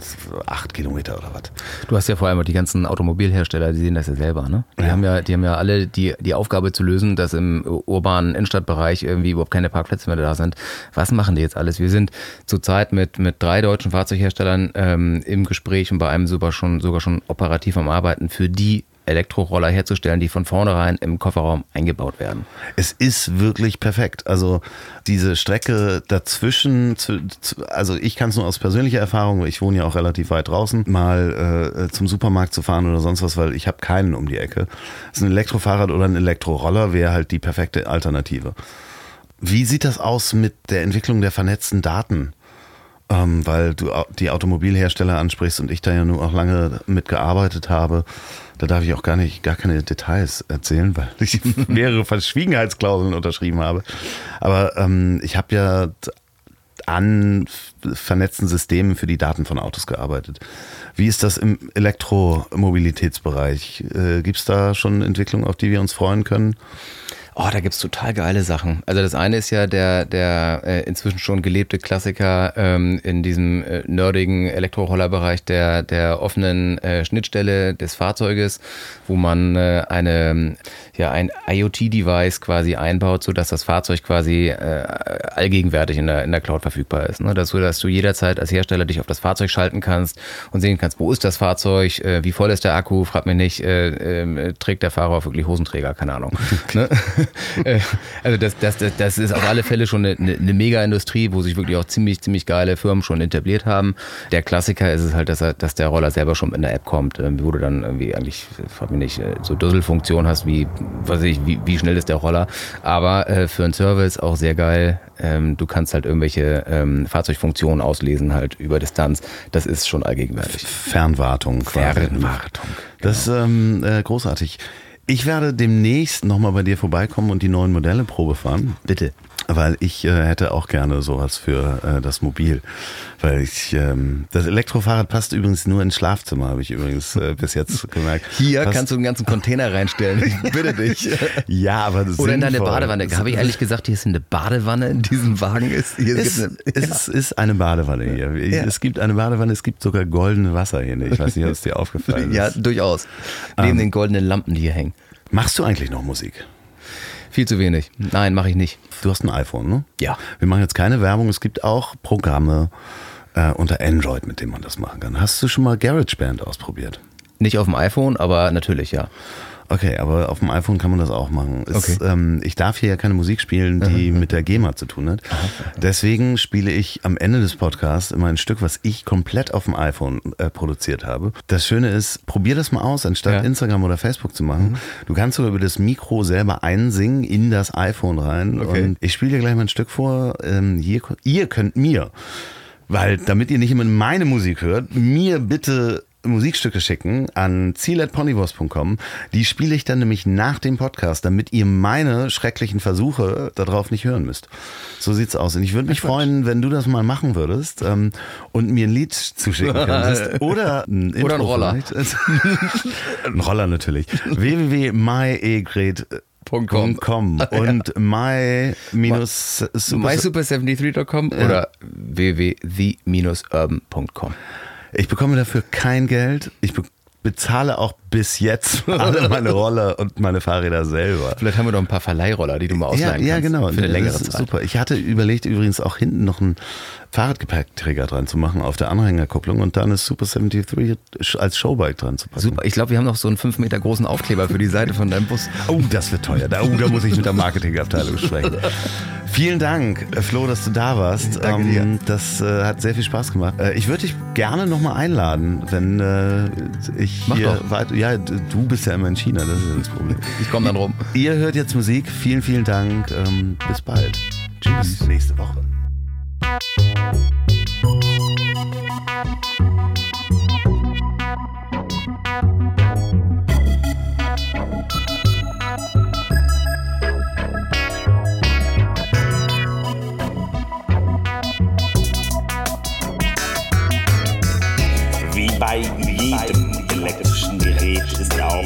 acht Kilometer oder was. Du hast ja vor allem auch die ganzen Automobilhersteller, die sehen das ja selber, ne? Die Ja. haben ja, die haben ja alle die, die Aufgabe zu lösen, dass im urbanen Innenstadtbereich irgendwie überhaupt keine Parkplätze mehr da sind. Was machen die jetzt alles? Wir sind zurzeit mit, mit drei deutschen Fahrzeugherstellern ähm, im Gespräch und bei einem sogar schon, sogar schon operativ am Arbeiten für die Elektroroller herzustellen, die von vornherein im Kofferraum eingebaut werden. Es ist wirklich perfekt. Also diese Strecke dazwischen, zu, zu, also ich kann es nur aus persönlicher Erfahrung, ich wohne ja auch relativ weit draußen, mal äh, zum Supermarkt zu fahren oder sonst was, weil ich habe keinen um die Ecke. Ist ein Elektrofahrrad oder ein Elektroroller wäre halt die perfekte Alternative. Wie sieht das aus mit der Entwicklung der vernetzten Daten? Ähm, weil du die Automobilhersteller ansprichst und ich da ja nur auch lange mitgearbeitet habe. Da darf ich auch gar nicht, gar keine Details erzählen, weil ich mehrere Verschwiegenheitsklauseln unterschrieben habe. Aber ähm, ich habe ja an vernetzten Systemen für die Daten von Autos gearbeitet. Wie ist das im Elektromobilitätsbereich? Äh, Gibt es da schon Entwicklungen, auf die wir uns freuen können? Oh, da gibt's total geile Sachen. Also das eine ist ja der, der äh, inzwischen schon gelebte Klassiker ähm, in diesem äh, nerdigen Elektrorollerbereich der, der offenen äh, Schnittstelle des Fahrzeuges, wo man äh, eine, ja, ein IoT-Device quasi einbaut, sodass das Fahrzeug quasi äh, allgegenwärtig in der, in der Cloud verfügbar ist. Ne? Das so, dass du jederzeit als Hersteller dich auf das Fahrzeug schalten kannst und sehen kannst, wo ist das Fahrzeug, äh, wie voll ist der Akku, frag mich nicht, äh, äh, trägt der Fahrer wirklich Hosenträger, keine Ahnung. ne? Äh, also das, das, das, das ist auf alle Fälle schon eine, eine, Mega-Industrie, wo sich wirklich auch ziemlich, ziemlich geile Firmen schon etabliert haben. Der Klassiker ist es halt, dass, er, dass der Roller selber schon in der App kommt, ähm, wo du dann irgendwie eigentlich, frag mich nicht, äh, so Dusselfunktion hast, wie, weiß ich, wie, wie schnell ist der Roller. Aber äh, für einen Service auch sehr geil. Ähm, du kannst halt irgendwelche ähm, Fahrzeugfunktionen auslesen halt über Distanz. Das ist schon allgegenwärtig. Fernwartung quasi. Fernwartung, Das ist ähm, äh, großartig. Ich werde demnächst nochmal bei dir vorbeikommen und die neuen Modelle Probe fahren. Bitte. Weil ich äh, hätte auch gerne sowas für äh, das Mobil. Weil ich, ähm, das Elektrofahrrad passt übrigens nur ins Schlafzimmer, habe ich übrigens äh, bis jetzt gemerkt. Hier passt, kannst du einen ganzen Container reinstellen. Ich bitte dich. ja, aber das Oder in deine. Badewanne. Habe ich ehrlich gesagt, hier ist eine Badewanne in diesem Wagen? Ist, hier Es, eine, es ist eine Badewanne hier. Ja. Es gibt eine Badewanne, es gibt sogar goldene Wasser hier. Ich weiß nicht, ob es dir aufgefallen ist. ja, durchaus. Neben den goldenen Lampen, die hier hängen. Machst du eigentlich noch Musik? Viel zu wenig. Nein, mache ich nicht. Du hast ein iPhone, ne? Ja. Wir machen jetzt keine Werbung. Es gibt auch Programme äh, unter Android, mit denen man das machen kann. Hast du schon mal GarageBand ausprobiert? Nicht auf dem iPhone, aber natürlich ja. Okay, aber auf dem iPhone kann man das auch machen. Es, Okay. ähm, ich darf hier ja keine Musik spielen, die mit der GEMA zu tun hat. Deswegen spiele ich am Ende des Podcasts immer ein Stück, was ich komplett auf dem iPhone äh, produziert habe. Das Schöne ist, probier das mal aus, anstatt Ja. Mhm. Instagram oder Facebook zu machen. Du kannst sogar über das Mikro selber einsingen in das iPhone rein. Okay. Und ich spiele dir gleich mal ein Stück vor. Ähm, hier, ihr könnt mir, weil damit ihr nicht immer meine Musik hört, mir bitte Musikstücke schicken an ziel.ponywurst.com. Die spiele ich dann nämlich nach dem Podcast, damit ihr meine schrecklichen Versuche darauf nicht hören müsst. So sieht's aus. Und ich würde mich freuen, wenn du das mal machen würdest ähm, und mir ein Lied zuschicken könntest. Oder ein, Intro Oder ein Roller. ein Roller natürlich. www.myegret.com und my minus mysuper73.com oder www.the-urban.com. Ich bekomme dafür kein Geld. Ich be bezahle auch bis jetzt alle meine Roller und meine Fahrräder selber. Vielleicht haben wir noch ein paar Verleihroller, die du mal Ja, ausleihen ja, kannst. genau. Für eine längere Zeit. super. Ich hatte überlegt, übrigens auch hinten noch einen Fahrradgepäckträger dran zu machen auf der Anhängerkupplung und dann ist Super 73 als Showbike dran zu packen. Super. Ich glaube, wir haben noch so einen 5 Meter großen Aufkleber für die Seite von deinem Bus. Oh, das wird teuer. Da, oh, da muss ich mit der Marketingabteilung sprechen. Vielen Dank, äh, Flo, dass du da warst. Danke dir. Ähm, Das äh, hat sehr viel Spaß gemacht. Äh, ich würde dich gerne nochmal einladen, wenn äh, ich Mach hier doch. weit. Ja, du bist ja immer in China, das ist ja das Problem. Ich komme dann rum. Ihr hört jetzt Musik. Vielen, vielen Dank. Ähm, bis bald. Tschüss. Bis nächste Woche. Wie bei jedem elektrischen Gerät ist auch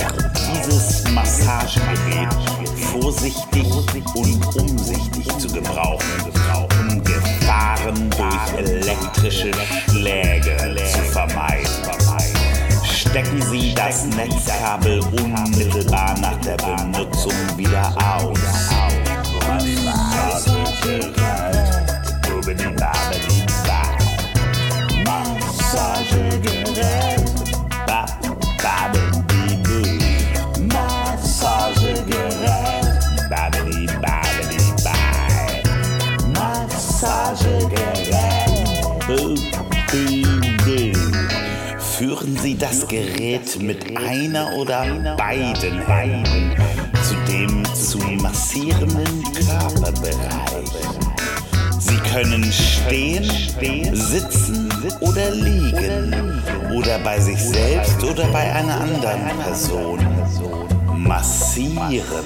dieses Massagegerät vorsichtig und umsichtig zu gebrauchen, Gefahren durch elektrische Schläge zu vermeiden. Stecken Sie das Netzkabel unmittelbar nach der Benutzung wieder aus. Massagegerät. Bubidi-babidi-ba. Das Gerät mit einer oder beiden Händen zu dem zu massierenden Körperbereich. Sie können stehen, sitzen oder liegen oder bei sich selbst oder bei einer anderen Person massieren.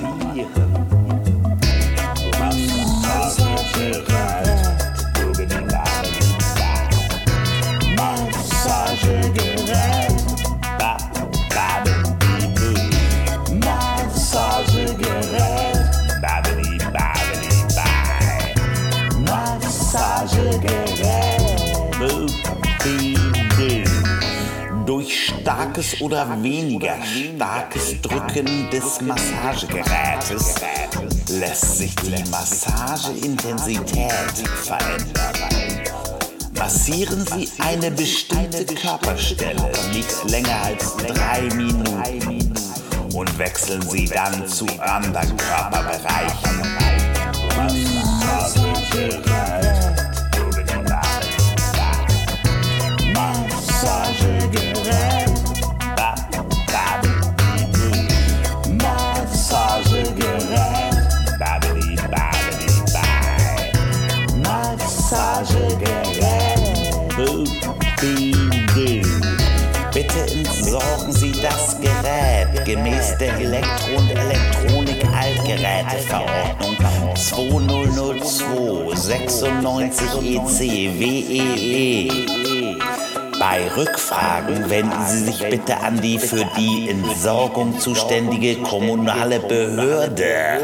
Starkes oder weniger starkes Drücken des Massagegerätes lässt sich die Massageintensität verändern. Massieren Sie eine bestimmte Körperstelle nicht länger als drei Minuten und wechseln Sie dann zu anderen Körperbereichen. Massagegerät. Gemäß der Elektro- und Elektronik-Altgeräteverordnung 2002 96 EC WEE. Bei Rückfragen wenden Sie sich bitte an die für die Entsorgung zuständige kommunale Behörde.